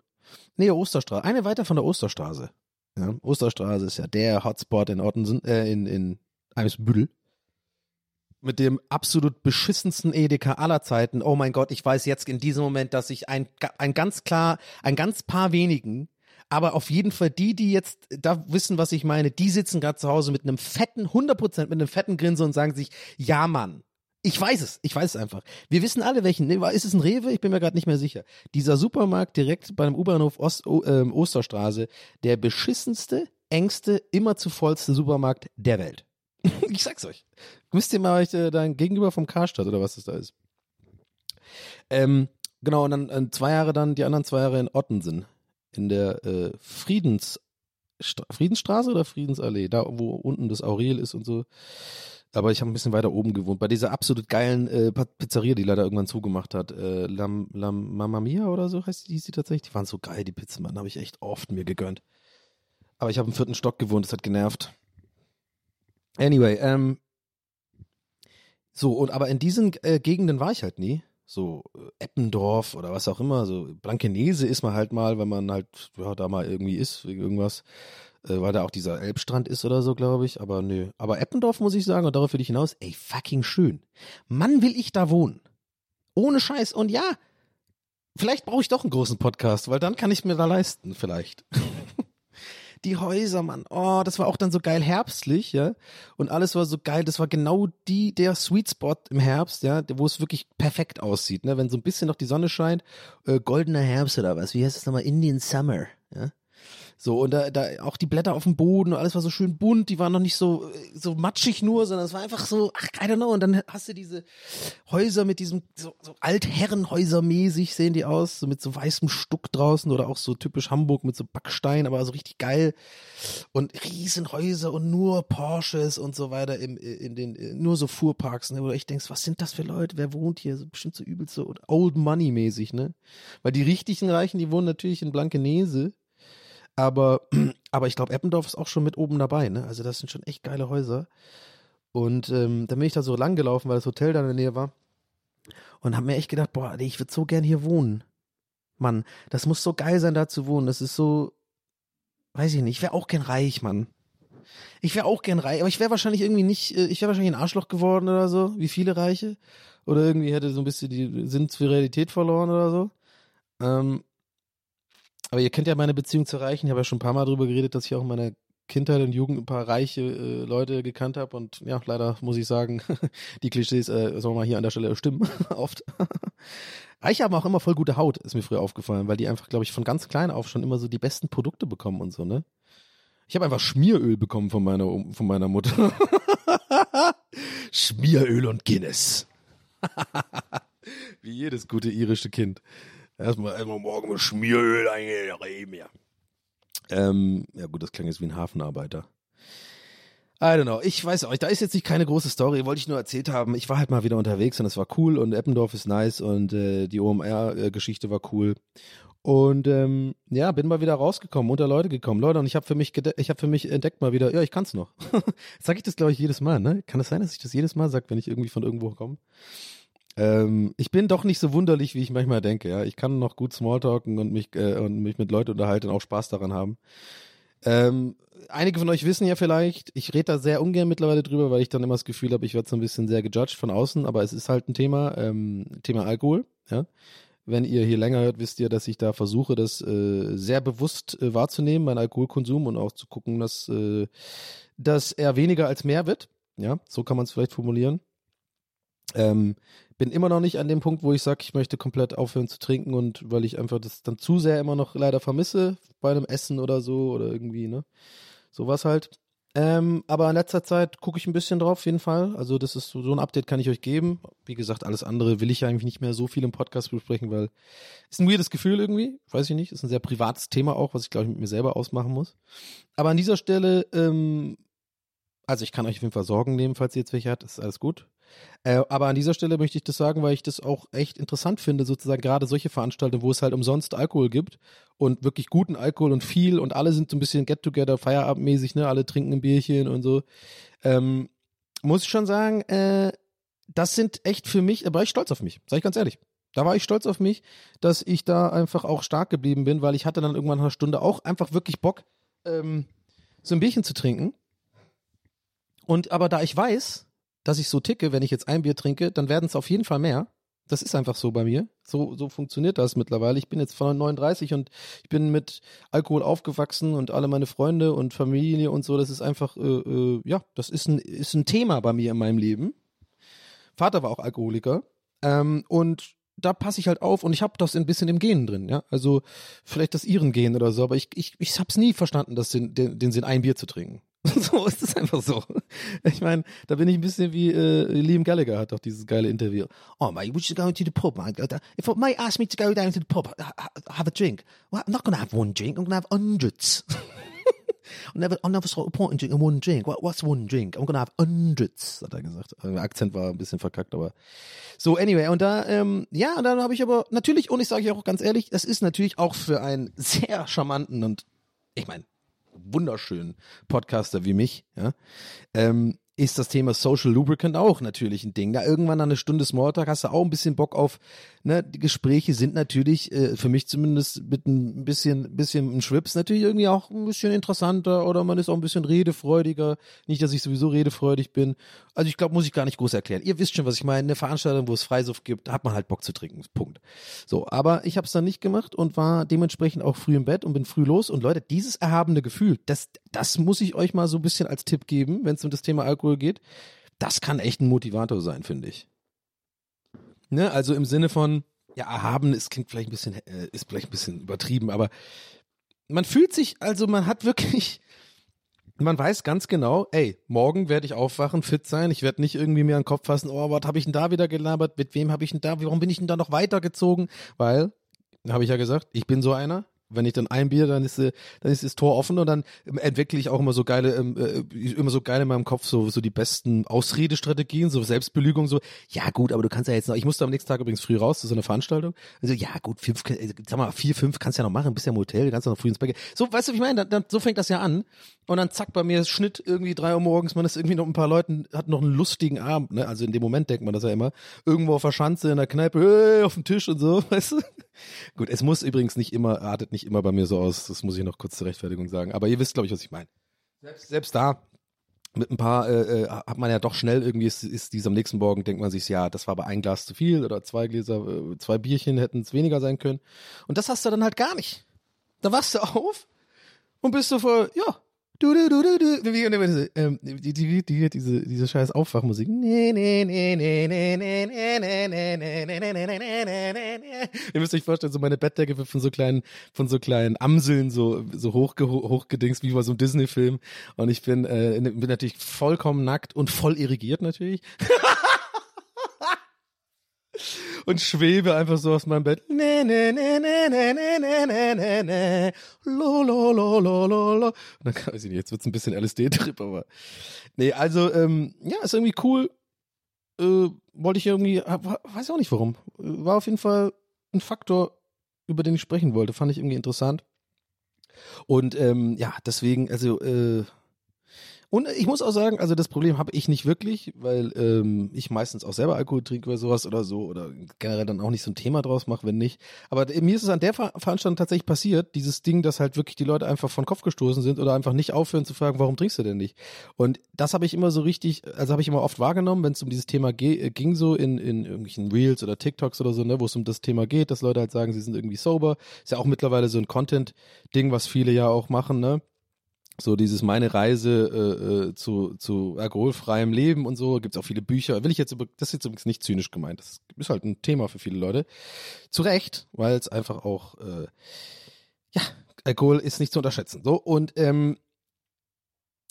Speaker 4: Nee, Osterstraße. Eine weiter von der Osterstraße. Ja, Osterstraße ist ja der Hotspot in Ottensen, äh, in, in Eimsbüttel. Mit dem absolut beschissensten Edeka aller Zeiten. Oh mein Gott, ich weiß jetzt in diesem Moment, dass ich ein, ein ganz klar, ein ganz paar wenigen, aber auf jeden Fall die, die jetzt da wissen, was ich meine, die sitzen gerade zu Hause mit einem fetten, 100% mit einem fetten Grinsen und sagen sich, ja Mann, ich weiß es, ich weiß es einfach. Wir wissen alle welchen. Ist es ein Rewe? Ich bin mir gerade nicht mehr sicher. Dieser Supermarkt direkt beim U-Bahnhof Ost, o, äh, Osterstraße, der beschissenste, engste, immer zu vollste Supermarkt der Welt. (laughs) ich sag's euch. Müsst ihr mal euch äh, dann gegenüber vom Karstadt oder was das da ist. Ähm, genau, und dann äh, zwei Jahre dann, die anderen zwei Jahre in Ottensen. In der äh, Friedens, Friedensstraße oder Friedensallee, da wo unten das Aurel ist und so. Aber ich habe ein bisschen weiter oben gewohnt, bei dieser absolut geilen äh, Pizzeria, die leider irgendwann zugemacht hat. Äh, Lam, Lam Mamma Mia oder so heißt die, die tatsächlich. Die waren so geil, die Pizzen, Mann, habe ich echt oft mir gegönnt. Aber ich habe im vierten Stock gewohnt, das hat genervt. Anyway, ähm, so, und aber in diesen äh, Gegenden war ich halt nie. So äh, Eppendorf oder was auch immer. So Blankenese ist man halt mal, wenn man halt ja, da mal irgendwie ist, wegen irgendwas. Äh, weil da auch dieser Elbstrand ist oder so, glaube ich. Aber nö. Aber Eppendorf muss ich sagen, und darauf will ich hinaus, ey, fucking schön. Mann, will ich da wohnen. Ohne Scheiß. Und ja, vielleicht brauche ich doch einen großen Podcast, weil dann kann ich mir da leisten, vielleicht. (laughs) die Häuser, Mann. Oh, das war auch dann so geil herbstlich, ja. Und alles war so geil. Das war genau die, der Sweet Spot im Herbst, ja, wo es wirklich perfekt aussieht, ne. Wenn so ein bisschen noch die Sonne scheint, äh, goldener Herbst oder was. Wie heißt das nochmal? Indian Summer.
Speaker 1: Ja? So, und da, da auch die Blätter auf dem Boden alles war so schön bunt, die waren noch nicht so, so matschig nur, sondern es war einfach so, ach, I don't know. Und dann hast du diese Häuser mit diesem, so, so Altherrenhäuser mäßig sehen die aus, so mit so weißem Stuck draußen oder auch so typisch Hamburg mit so Backstein, aber so richtig geil. Und Riesenhäuser und nur Porsches und so weiter im, in den, nur so Fuhrparks, ne, wo du echt denkst, was sind das für Leute? Wer wohnt hier? So, bestimmt so übelst so Old Money mäßig, ne? Weil die richtigen Reichen, die wohnen natürlich in Blankenese. Aber, (clears throat) aber ich glaube, Eppendorf ist auch schon mit oben dabei, ne? Also das sind schon echt geile Häuser. Und ähm, dann bin ich da so lang gelaufen, weil das Hotel da in der Nähe war. Und habe mir echt gedacht, boah, ich würde so gern hier wohnen. Mann, das muss so geil sein, da zu wohnen. Das ist so, weiß ich nicht, ich wäre auch gern reich, Mann. Ich wäre auch gern reich, aber ich wäre wahrscheinlich irgendwie nicht, äh, ich wäre wahrscheinlich ein Arschloch geworden oder so, wie viele Reiche. Oder irgendwie hätte so ein bisschen die Sinn für Realität verloren oder so. Ähm, aber ihr kennt ja meine Beziehung zu Reichen. Ich habe ja schon ein paar Mal darüber geredet, dass ich auch in meiner Kindheit und Jugend ein paar reiche äh, Leute gekannt habe. Und ja, leider muss ich sagen, (laughs) die Klischees, äh, sagen wir mal hier an der Stelle, stimmen (laughs) oft. Reiche haben auch immer voll gute Haut, ist mir früher aufgefallen, weil die einfach, glaube ich, von ganz klein auf schon immer so die besten Produkte bekommen und so, ne? Ich habe einfach Schmieröl bekommen von meiner, von meiner Mutter. (laughs) Schmieröl und Guinness. Wie jedes gute irische Kind. Erstmal, erstmal morgen mit Schmieröl eingehen. Ja. Ähm, ja gut, das klang jetzt wie ein Hafenarbeiter. I don't know. Ich weiß auch, da ist jetzt nicht keine große Story, wollte ich nur erzählt haben. Ich war halt mal wieder unterwegs und es war cool und Eppendorf ist nice und äh, die OMR-Geschichte war cool. Und ähm, ja, bin mal wieder rausgekommen, unter Leute gekommen. Leute, und ich habe für mich ich habe für mich entdeckt mal wieder, ja, ich kann's noch. (laughs) sag ich das glaube ich jedes Mal, ne? Kann es das sein, dass ich das jedes Mal sag, wenn ich irgendwie von irgendwo komme? Ähm, ich bin doch nicht so wunderlich, wie ich manchmal denke. Ja, ich kann noch gut Smalltalken und mich äh, und mich mit Leuten unterhalten und auch Spaß daran haben. Ähm, einige von euch wissen ja vielleicht, ich rede da sehr ungern mittlerweile drüber, weil ich dann immer das Gefühl habe, ich werde so ein bisschen sehr gejudged von außen, aber es ist halt ein Thema, ähm, Thema Alkohol. Ja, wenn ihr hier länger hört, wisst ihr, dass ich da versuche, das äh, sehr bewusst äh, wahrzunehmen, meinen Alkoholkonsum und auch zu gucken, dass, äh, dass er weniger als mehr wird. Ja, so kann man es vielleicht formulieren. Ähm, bin immer noch nicht an dem Punkt, wo ich sage, ich möchte komplett aufhören zu trinken und weil ich einfach das dann zu sehr immer noch leider vermisse bei einem Essen oder so oder irgendwie, ne? Sowas halt. Ähm, aber in letzter Zeit gucke ich ein bisschen drauf, auf jeden Fall. Also das ist so, so ein Update kann ich euch geben. Wie gesagt, alles andere will ich ja eigentlich nicht mehr so viel im Podcast besprechen, weil ist ein weirdes Gefühl irgendwie. Weiß ich nicht. Ist ein sehr privates Thema auch, was ich glaube ich mit mir selber ausmachen muss. Aber an dieser Stelle, ähm, also ich kann euch auf jeden Fall Sorgen nehmen, falls ihr jetzt welche habt. Ist alles gut. Äh, aber an dieser Stelle möchte ich das sagen, weil ich das auch echt interessant finde, sozusagen gerade solche Veranstaltungen, wo es halt umsonst Alkohol gibt und wirklich guten Alkohol und viel und alle sind so ein bisschen Get-Together, Feierabendmäßig, ne, alle trinken ein Bierchen und so. Ähm, muss ich schon sagen, äh, das sind echt für mich, da war ich stolz auf mich, sag ich ganz ehrlich. Da war ich stolz auf mich, dass ich da einfach auch stark geblieben bin, weil ich hatte dann irgendwann einer Stunde auch einfach wirklich Bock, ähm, so ein Bierchen zu trinken. Und aber da ich weiß, dass ich so ticke, wenn ich jetzt ein Bier trinke, dann werden es auf jeden Fall mehr. Das ist einfach so bei mir. So, so funktioniert das mittlerweile. Ich bin jetzt von 39 und ich bin mit Alkohol aufgewachsen und alle meine Freunde und Familie und so. Das ist einfach, äh, äh, ja, das ist ein, ist ein Thema bei mir in meinem Leben. Vater war auch Alkoholiker. Ähm, und da passe ich halt auf und ich habe das ein bisschen im Genen drin, ja. Also vielleicht das ihren Gen oder so, aber ich, ich, ich hab's nie verstanden, das den, den, den Sinn, ein Bier zu trinken. (laughs) so ist es einfach so. Ich meine, da bin ich ein bisschen wie äh, Liam Gallagher hat doch dieses geile Interview. Oh mate, we should go to the pub, mate. If a mate asked me to go down to the pub, have a drink. Well, I'm not to have one drink. I'm to have hundreds. (laughs) I never, I never saw a point in drinking one drink. What, what's one drink? I'm gonna have hundreds, hat er gesagt. Der Akzent war ein bisschen verkackt, aber so anyway. Und da, ähm, ja, und dann habe ich aber natürlich, und ich sage euch auch ganz ehrlich, das ist natürlich auch für einen sehr charmanten und ich meine wunderschönen Podcaster wie mich, ja, ähm, ist das Thema Social Lubricant auch natürlich ein Ding. Da irgendwann nach einer Stunde Smalltalk hast du auch ein bisschen Bock auf, ne, die Gespräche sind natürlich, äh, für mich zumindest mit ein bisschen, bisschen ein Schwips natürlich irgendwie auch ein bisschen interessanter oder man ist auch ein bisschen redefreudiger. Nicht, dass ich sowieso redefreudig bin. Also ich glaube, muss ich gar nicht groß erklären. Ihr wisst schon, was ich meine. Eine Veranstaltung, wo es Freisuft gibt, hat man halt Bock zu trinken. Punkt. So, aber ich habe es dann nicht gemacht und war dementsprechend auch früh im Bett und bin früh los. Und Leute, dieses erhabene Gefühl, das, das muss ich euch mal so ein bisschen als Tipp geben, wenn es um das Thema Alkohol geht. Das kann echt ein Motivator sein, finde ich. Ne? Also im Sinne von, ja, erhaben ist klingt vielleicht ein bisschen, äh, ist vielleicht ein bisschen übertrieben, aber man fühlt sich, also man hat wirklich, man weiß ganz genau, ey, morgen werde ich aufwachen, fit sein, ich werde nicht irgendwie mir an den Kopf fassen, oh, was habe ich denn da wieder gelabert, mit wem habe ich denn da, warum bin ich denn da noch weitergezogen? Weil, habe ich ja gesagt, ich bin so einer, wenn ich dann ein Bier, dann ist, äh, dann ist das Tor offen und dann ähm, entwickle ich auch immer so geile, ähm, äh, immer so geil in meinem Kopf so, so die besten Ausredestrategien, so Selbstbelügung, so, ja gut, aber du kannst ja jetzt noch, ich musste am nächsten Tag übrigens früh raus zu so einer Veranstaltung. Also ja gut, fünf, äh, sag mal, vier, fünf kannst ja noch machen, bist ja im Hotel, kannst du noch früh ins Bett gehen. So, weißt du, wie ich meine? Dann, dann, so fängt das ja an. Und dann zack, bei mir ist Schnitt irgendwie drei Uhr morgens, man ist irgendwie noch ein paar Leuten, hat noch einen lustigen Abend, ne? Also in dem Moment denkt man das ja immer. Irgendwo auf der Schanze, in der Kneipe, hey, auf dem Tisch und so, (laughs) weißt du? Gut, es muss übrigens nicht immer, artet nicht immer bei mir so aus, das muss ich noch kurz zur Rechtfertigung sagen. Aber ihr wisst, glaube ich, was ich meine. Selbst, selbst da, mit ein paar, äh, äh, hat man ja doch schnell irgendwie, ist, ist dies am nächsten Morgen, denkt man sich, ja, das war aber ein Glas zu viel oder zwei Gläser, äh, zwei Bierchen hätten es weniger sein können. Und das hast du dann halt gar nicht. Da wachst du auf und bist so vor, ja, Du, du, du, du, du. Ähm, die, die, die, diese, diese scheiß Aufwachmusik. Ihr müsst euch vorstellen, so meine Bettdecke wird von so kleinen, von so kleinen Amseln so, so hochge hochgedingst, wie bei so einem Disney-Film. Und ich bin, äh, bin natürlich vollkommen nackt und voll irrigiert natürlich und schwebe einfach so aus meinem Bett. Nee, nee, nee, nee, nee, nee, nee, nee, nee, nee. Lo, lo, lo, lo, lo, lo. Und dann kann ich nicht, jetzt wird's ein bisschen LSD-Trip, (laughs) aber. Nee, also, ähm, ja, ist irgendwie cool. Äh, wollte ich irgendwie, weiß auch nicht warum. War auf jeden Fall ein Faktor, über den ich sprechen wollte. Fand ich irgendwie interessant. Und ähm, ja, deswegen, also, äh, und ich muss auch sagen, also das Problem habe ich nicht wirklich, weil ähm, ich meistens auch selber Alkohol trinke oder sowas oder so oder generell dann auch nicht so ein Thema draus mache, wenn nicht. Aber mir ist es an der Ver Veranstaltung tatsächlich passiert, dieses Ding, dass halt wirklich die Leute einfach von Kopf gestoßen sind oder einfach nicht aufhören zu fragen, warum trinkst du denn nicht? Und das habe ich immer so richtig, also habe ich immer oft wahrgenommen, wenn es um dieses Thema äh, ging, so in, in irgendwelchen Reels oder TikToks oder so, ne, wo es um das Thema geht, dass Leute halt sagen, sie sind irgendwie sober. Ist ja auch mittlerweile so ein Content-Ding, was viele ja auch machen, ne? So dieses meine Reise äh, äh, zu, zu alkoholfreiem Leben und so, gibt's auch viele Bücher. Will ich jetzt über, das ist jetzt übrigens nicht zynisch gemeint, das ist halt ein Thema für viele Leute. Zu Recht, weil es einfach auch, äh, ja, Alkohol ist nicht zu unterschätzen. So, und ähm,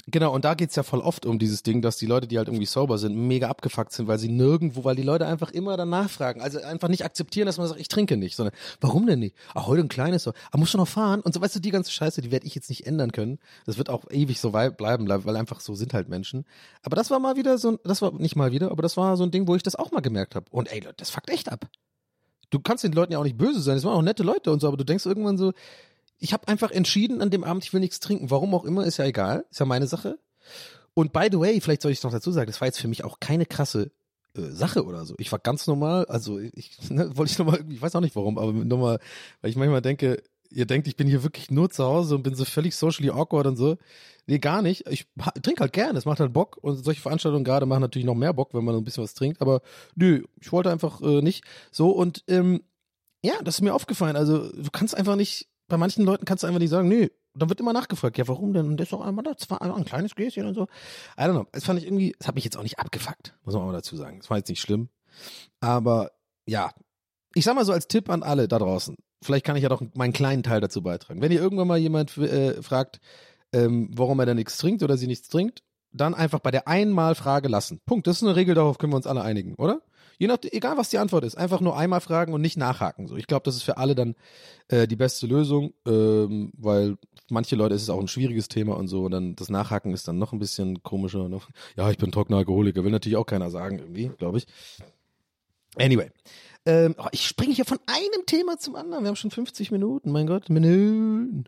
Speaker 1: Genau, und da geht's ja voll oft um dieses Ding, dass die Leute, die halt irgendwie sober sind, mega abgefuckt sind, weil sie nirgendwo, weil die Leute einfach immer danach fragen. Also einfach nicht akzeptieren, dass man sagt, ich trinke nicht, sondern warum denn nicht? Ach, heute ein kleines so. Ah, musst du noch fahren? Und so, weißt du, die ganze Scheiße, die werde ich jetzt nicht ändern können. Das wird auch ewig so bleiben, weil einfach so sind halt Menschen. Aber das war mal wieder so ein, das war nicht mal wieder, aber das war so ein Ding, wo ich das auch mal gemerkt habe. Und ey, Leute, das fuckt echt ab. Du kannst den Leuten ja auch nicht böse sein, das waren auch nette Leute und so, aber du denkst irgendwann so, ich habe einfach entschieden an dem Abend, ich will nichts trinken. Warum auch immer, ist ja egal, ist ja meine Sache. Und by the way, vielleicht soll ich es noch dazu sagen, das war jetzt für mich auch keine krasse äh, Sache oder so. Ich war ganz normal, also ich (laughs) ne, wollte ich nochmal ich weiß auch nicht warum, aber nochmal, weil ich manchmal denke, ihr denkt, ich bin hier wirklich nur zu Hause und bin so völlig socially awkward und so. Nee, gar nicht. Ich trinke halt gerne, es macht halt Bock und solche Veranstaltungen gerade machen natürlich noch mehr Bock, wenn man ein bisschen was trinkt, aber nö, ich wollte einfach äh, nicht so und ähm, ja, das ist mir aufgefallen. Also du kannst einfach nicht, bei manchen Leuten kannst du einfach nicht sagen, nö, dann wird immer nachgefragt, ja, warum denn? Und das ist doch einmal da, zwar ein kleines Gläschen und so. I don't know. Das fand ich irgendwie, es hat mich jetzt auch nicht abgefuckt, muss man auch mal dazu sagen. Das war jetzt nicht schlimm. Aber ja, ich sag mal so als Tipp an alle da draußen. Vielleicht kann ich ja doch meinen kleinen Teil dazu beitragen. Wenn ihr irgendwann mal jemand äh, fragt, ähm, warum er denn nichts trinkt oder sie nichts trinkt, dann einfach bei der einmal Frage lassen. Punkt. Das ist eine Regel, darauf können wir uns alle einigen, oder? Je nach, egal was die Antwort ist, einfach nur einmal fragen und nicht nachhaken. So, ich glaube, das ist für alle dann äh, die beste Lösung, ähm, weil manche Leute ist es auch ein schwieriges Thema und so. Und dann das Nachhaken ist dann noch ein bisschen komischer. Noch, ja, ich bin trockener Alkoholiker, will natürlich auch keiner sagen irgendwie, glaube ich. Anyway. Ähm, oh, ich springe hier von einem Thema zum anderen. Wir haben schon 50 Minuten, mein Gott, Minuten.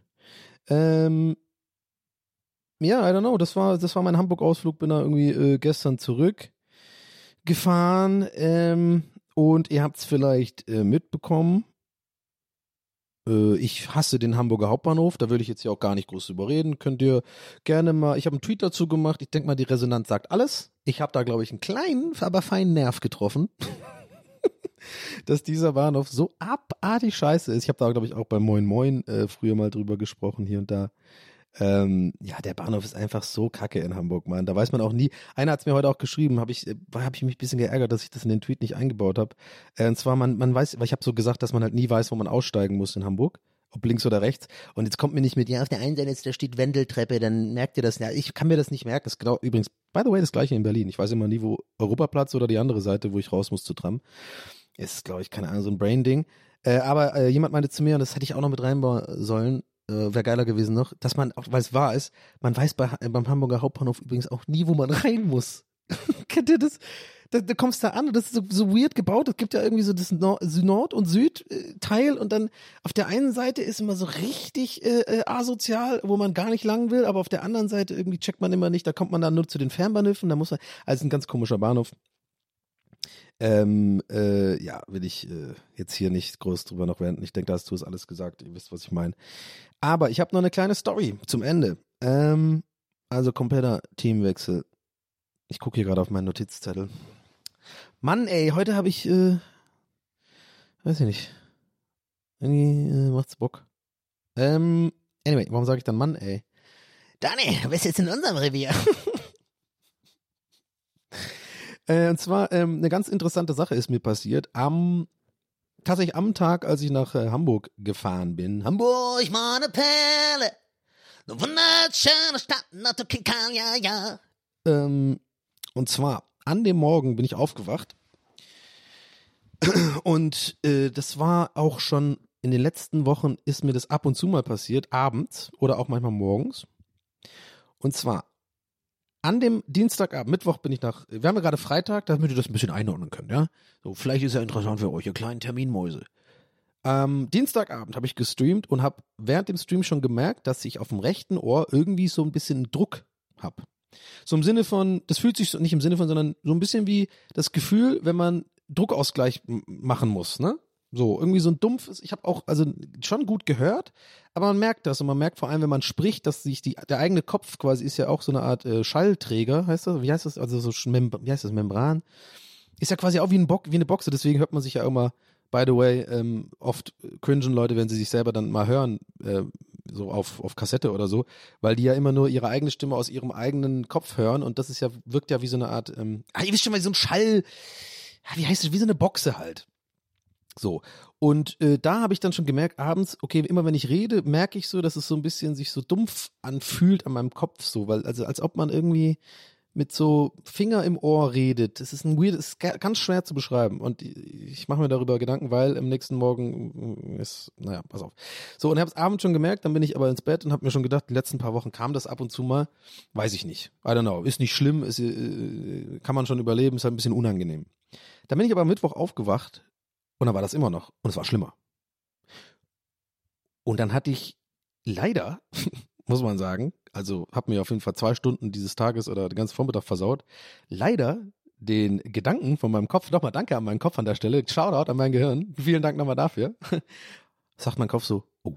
Speaker 1: Ähm, ja, I don't know. Das war, das war mein Hamburg-Ausflug. Bin da irgendwie äh, gestern zurück gefahren ähm, und ihr habt es vielleicht äh, mitbekommen. Äh, ich hasse den Hamburger Hauptbahnhof, da würde ich jetzt ja auch gar nicht groß drüber reden. Könnt ihr gerne mal, ich habe einen Tweet dazu gemacht, ich denke mal, die Resonanz sagt alles. Ich habe da, glaube ich, einen kleinen, aber feinen Nerv getroffen. (laughs) dass dieser Bahnhof so abartig scheiße ist. Ich habe da, glaube ich, auch bei Moin Moin äh, früher mal drüber gesprochen, hier und da. Ähm, ja, der Bahnhof ist einfach so kacke in Hamburg, Mann. Da weiß man auch nie. Einer hat es mir heute auch geschrieben, habe ich, äh, hab ich mich ein bisschen geärgert, dass ich das in den Tweet nicht eingebaut habe. Äh, und zwar, man, man weiß, weil ich habe so gesagt, dass man halt nie weiß, wo man aussteigen muss in Hamburg. ob links oder rechts. Und jetzt kommt mir nicht mit, ja, auf der einen Seite da steht Wendeltreppe, dann merkt ihr das. Ja, ich kann mir das nicht merken. Das ist genau, übrigens, by the way, das gleiche in Berlin. Ich weiß immer nie, wo Europaplatz oder die andere Seite, wo ich raus muss zu Tram. Ist, glaube ich, keine Ahnung, so ein Brain-Ding. Äh, aber äh, jemand meinte zu mir, und das hätte ich auch noch mit reinbauen sollen, äh, wäre geiler gewesen noch, dass man, auch weil es wahr ist, man weiß bei, beim Hamburger Hauptbahnhof übrigens auch nie, wo man rein muss. (laughs) Kennt ihr das? Da, da kommst da an und das ist so, so weird gebaut. Es gibt ja irgendwie so das Nord, Nord und Südteil und dann auf der einen Seite ist immer so richtig äh, äh, asozial, wo man gar nicht lang will, aber auf der anderen Seite irgendwie checkt man immer nicht, da kommt man dann nur zu den Fernbahnhöfen, da muss man, also ein ganz komischer Bahnhof. Ähm, äh, ja, will ich äh, jetzt hier nicht groß drüber noch wenden. Ich denke, da hast du es alles gesagt. Ihr wisst, was ich meine. Aber ich habe noch eine kleine Story zum Ende. Ähm, also kompletter Teamwechsel. Ich gucke hier gerade auf meinen Notizzettel. Mann, ey, heute habe ich, äh, weiß ich nicht. Irgendwie äh, macht's Bock. Ähm, anyway, warum sage ich dann Mann, ey?
Speaker 5: Dani, du bist jetzt in unserem Revier. (laughs)
Speaker 1: Äh, und zwar ähm, eine ganz interessante Sache ist mir passiert. Am tatsächlich am Tag, als ich nach äh, Hamburg gefahren bin. Hamburg,
Speaker 5: meine Perle. Eine wunderschöne Stadt, natürlich kann, ja, ja.
Speaker 1: Ähm, und zwar an dem Morgen bin ich aufgewacht. (clears throat) Und äh, das war auch schon in den letzten Wochen ist mir das ab und zu mal passiert, abends oder auch manchmal morgens. Und zwar an dem Dienstagabend, Mittwoch bin ich nach, wir haben ja gerade Freitag, damit ihr das ein bisschen einordnen könnt, ja. So, vielleicht ist ja interessant für euch, ihr kleinen Terminmäuse. Ähm, Dienstagabend habe ich gestreamt und habe während dem Stream schon gemerkt, dass ich auf dem rechten Ohr irgendwie so ein bisschen Druck habe. So im Sinne von, das fühlt sich so, nicht im Sinne von, sondern so ein bisschen wie das Gefühl, wenn man Druckausgleich machen muss, ne? So, irgendwie so ein dumpfes, ich habe auch, also schon gut gehört, aber man merkt das und man merkt vor allem, wenn man spricht, dass sich die, der eigene Kopf quasi ist ja auch so eine Art äh, Schallträger, heißt das? Wie heißt das? Also so, wie heißt das? Membran? Ist ja quasi auch wie, ein Bock, wie eine Boxe, deswegen hört man sich ja immer, by the way, ähm, oft cringen Leute, wenn sie sich selber dann mal hören, äh, so auf, auf Kassette oder so, weil die ja immer nur ihre eigene Stimme aus ihrem eigenen Kopf hören und das ist ja, wirkt ja wie so eine Art, ähm, ah, ihr wisst schon mal, so ein Schall, wie heißt das, wie so eine Boxe halt. So. Und äh, da habe ich dann schon gemerkt, abends, okay, immer wenn ich rede, merke ich so, dass es so ein bisschen sich so dumpf anfühlt an meinem Kopf, so, weil, also als ob man irgendwie mit so Finger im Ohr redet. Das ist ein weird, ist ganz schwer zu beschreiben. Und ich mache mir darüber Gedanken, weil im nächsten Morgen ist, naja, pass auf. So, und habe es abends schon gemerkt, dann bin ich aber ins Bett und habe mir schon gedacht, die letzten paar Wochen kam das ab und zu mal. Weiß ich nicht. I don't know. Ist nicht schlimm, ist, äh, kann man schon überleben, ist halt ein bisschen unangenehm. Dann bin ich aber am Mittwoch aufgewacht und dann war das immer noch. Und es war schlimmer. Und dann hatte ich leider, (laughs) muss man sagen, also habe mir auf jeden Fall zwei Stunden dieses Tages oder den ganzen Vormittag versaut, leider den Gedanken von meinem Kopf, nochmal danke an meinen Kopf an der Stelle, Shoutout an mein Gehirn, vielen Dank nochmal dafür, (laughs) sagt mein Kopf so, oh,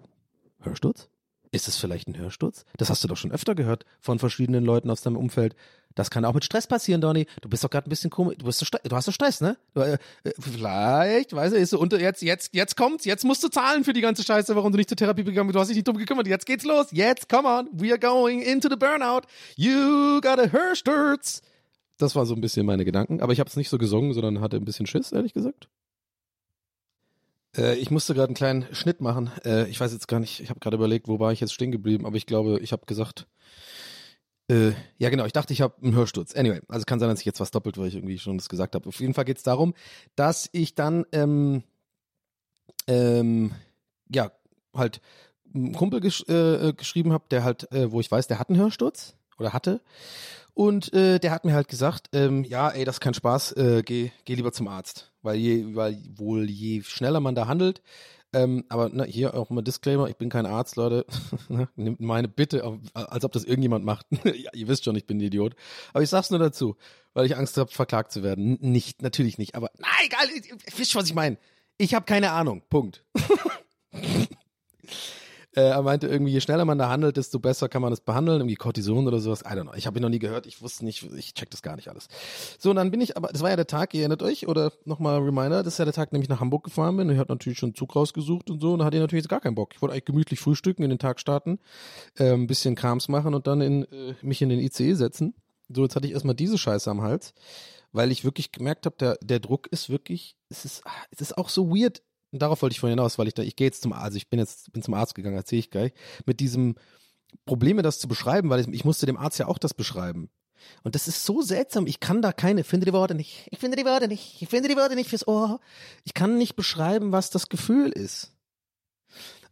Speaker 1: Hörsturz? Ist es vielleicht ein Hörsturz? Das hast du doch schon öfter gehört von verschiedenen Leuten aus deinem Umfeld. Das kann auch mit Stress passieren, Donny. Du bist doch gerade ein bisschen komisch. Du, bist so du hast doch Stress, ne? Du, äh, äh, vielleicht, weißt du, ist so unter, jetzt, jetzt, jetzt kommt's. Jetzt musst du zahlen für die ganze Scheiße, warum du nicht zur Therapie gegangen bist. Du hast dich nicht drum gekümmert. Jetzt geht's los. Jetzt, come on. We are going into the burnout. You got a Hörsturz. Das war so ein bisschen meine Gedanken. Aber ich habe es nicht so gesungen, sondern hatte ein bisschen Schiss, ehrlich gesagt. Äh, ich musste gerade einen kleinen Schnitt machen. Äh, ich weiß jetzt gar nicht, ich habe gerade überlegt, wo war ich jetzt stehen geblieben, aber ich glaube, ich habe gesagt, äh, ja genau, ich dachte, ich habe einen Hörsturz. Anyway, also kann sein, dass ich jetzt was doppelt, weil ich irgendwie schon das gesagt habe. Auf jeden Fall geht es darum, dass ich dann, ähm, ähm, ja, halt einen Kumpel gesch äh, geschrieben habe, der halt, äh, wo ich weiß, der hat einen Hörsturz oder hatte. Und äh, der hat mir halt gesagt, ähm, ja, ey, das ist kein Spaß, äh, geh, geh lieber zum Arzt. Weil je, weil wohl je schneller man da handelt, ähm, aber ne, hier auch mal Disclaimer, ich bin kein Arzt, Leute. (laughs) Ne, Nimmt meine Bitte, als ob das irgendjemand macht. (laughs) ja, ihr wisst schon, ich bin ein Idiot. Aber ich sag's nur dazu, weil ich Angst habe, verklagt zu werden. N nicht, natürlich nicht. Aber na egal, ihr wisst schon, was ich meine. Ich habe keine Ahnung. Punkt. (laughs) Äh, er meinte irgendwie, je schneller man da handelt, desto besser kann man es behandeln, irgendwie Cortison oder sowas. I don't know. Ich habe ihn noch nie gehört. Ich wusste nicht, ich check das gar nicht alles. So, und dann bin ich, aber das war ja der Tag, ihr erinnert euch, oder nochmal Reminder, das ist ja der Tag, in dem ich nach Hamburg gefahren bin. Ich hatte natürlich schon Zug rausgesucht und so, und da hatte ich natürlich jetzt gar keinen Bock. Ich wollte eigentlich gemütlich frühstücken, in den Tag starten, äh, ein bisschen Krams machen und dann in, äh, mich in den ICE setzen. So, jetzt hatte ich erstmal diese Scheiße am Hals, weil ich wirklich gemerkt habe, der, der Druck ist wirklich, es ist, es ist auch so weird darauf wollte ich vorhin hinaus, weil ich da, ich gehe jetzt zum Arzt, also ich bin jetzt, bin zum Arzt gegangen, erzähle ich gleich, mit diesem Probleme, das zu beschreiben, weil ich, ich musste dem Arzt ja auch das beschreiben. Und das ist so seltsam. Ich kann da keine, finde die Worte nicht. Ich finde die Worte nicht. Ich finde die Worte nicht fürs Ohr. Ich kann nicht beschreiben, was das Gefühl ist.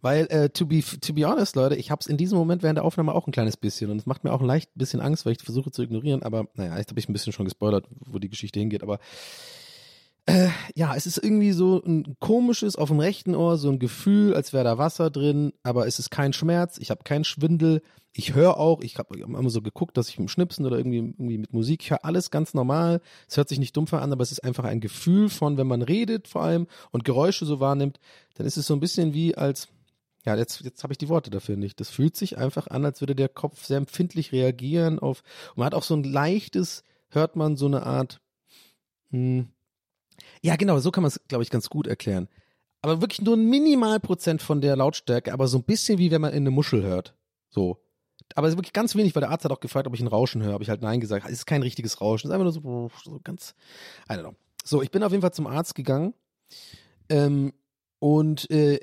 Speaker 1: Weil, äh, to, be, to be honest, Leute, ich habe es in diesem Moment während der Aufnahme auch ein kleines bisschen und es macht mir auch ein leicht bisschen Angst, weil ich versuche zu ignorieren, aber naja, jetzt habe ich ein bisschen schon gespoilert, wo die Geschichte hingeht, aber äh, ja, es ist irgendwie so ein komisches auf dem rechten Ohr, so ein Gefühl, als wäre da Wasser drin, aber es ist kein Schmerz, ich habe keinen Schwindel, ich höre auch, ich habe immer so geguckt, dass ich mit dem Schnipsen oder irgendwie, irgendwie mit Musik, ich höre alles ganz normal, es hört sich nicht dumpfer an, aber es ist einfach ein Gefühl von, wenn man redet vor allem und Geräusche so wahrnimmt, dann ist es so ein bisschen wie als, ja, jetzt, jetzt habe ich die Worte dafür nicht. Das fühlt sich einfach an, als würde der Kopf sehr empfindlich reagieren auf, und man hat auch so ein leichtes, hört man so eine Art, hm, ja, genau, so kann man es, glaube ich, ganz gut erklären. Aber wirklich nur ein Minimalprozent von der Lautstärke, aber so ein bisschen wie wenn man in eine Muschel hört. So. Aber wirklich ganz wenig, weil der Arzt hat auch gefragt, ob ich ein Rauschen höre. Habe ich halt Nein gesagt. Es ist kein richtiges Rauschen. Es ist einfach nur so, so ganz, I don't know. So, ich bin auf jeden Fall zum Arzt gegangen. Ähm, und äh,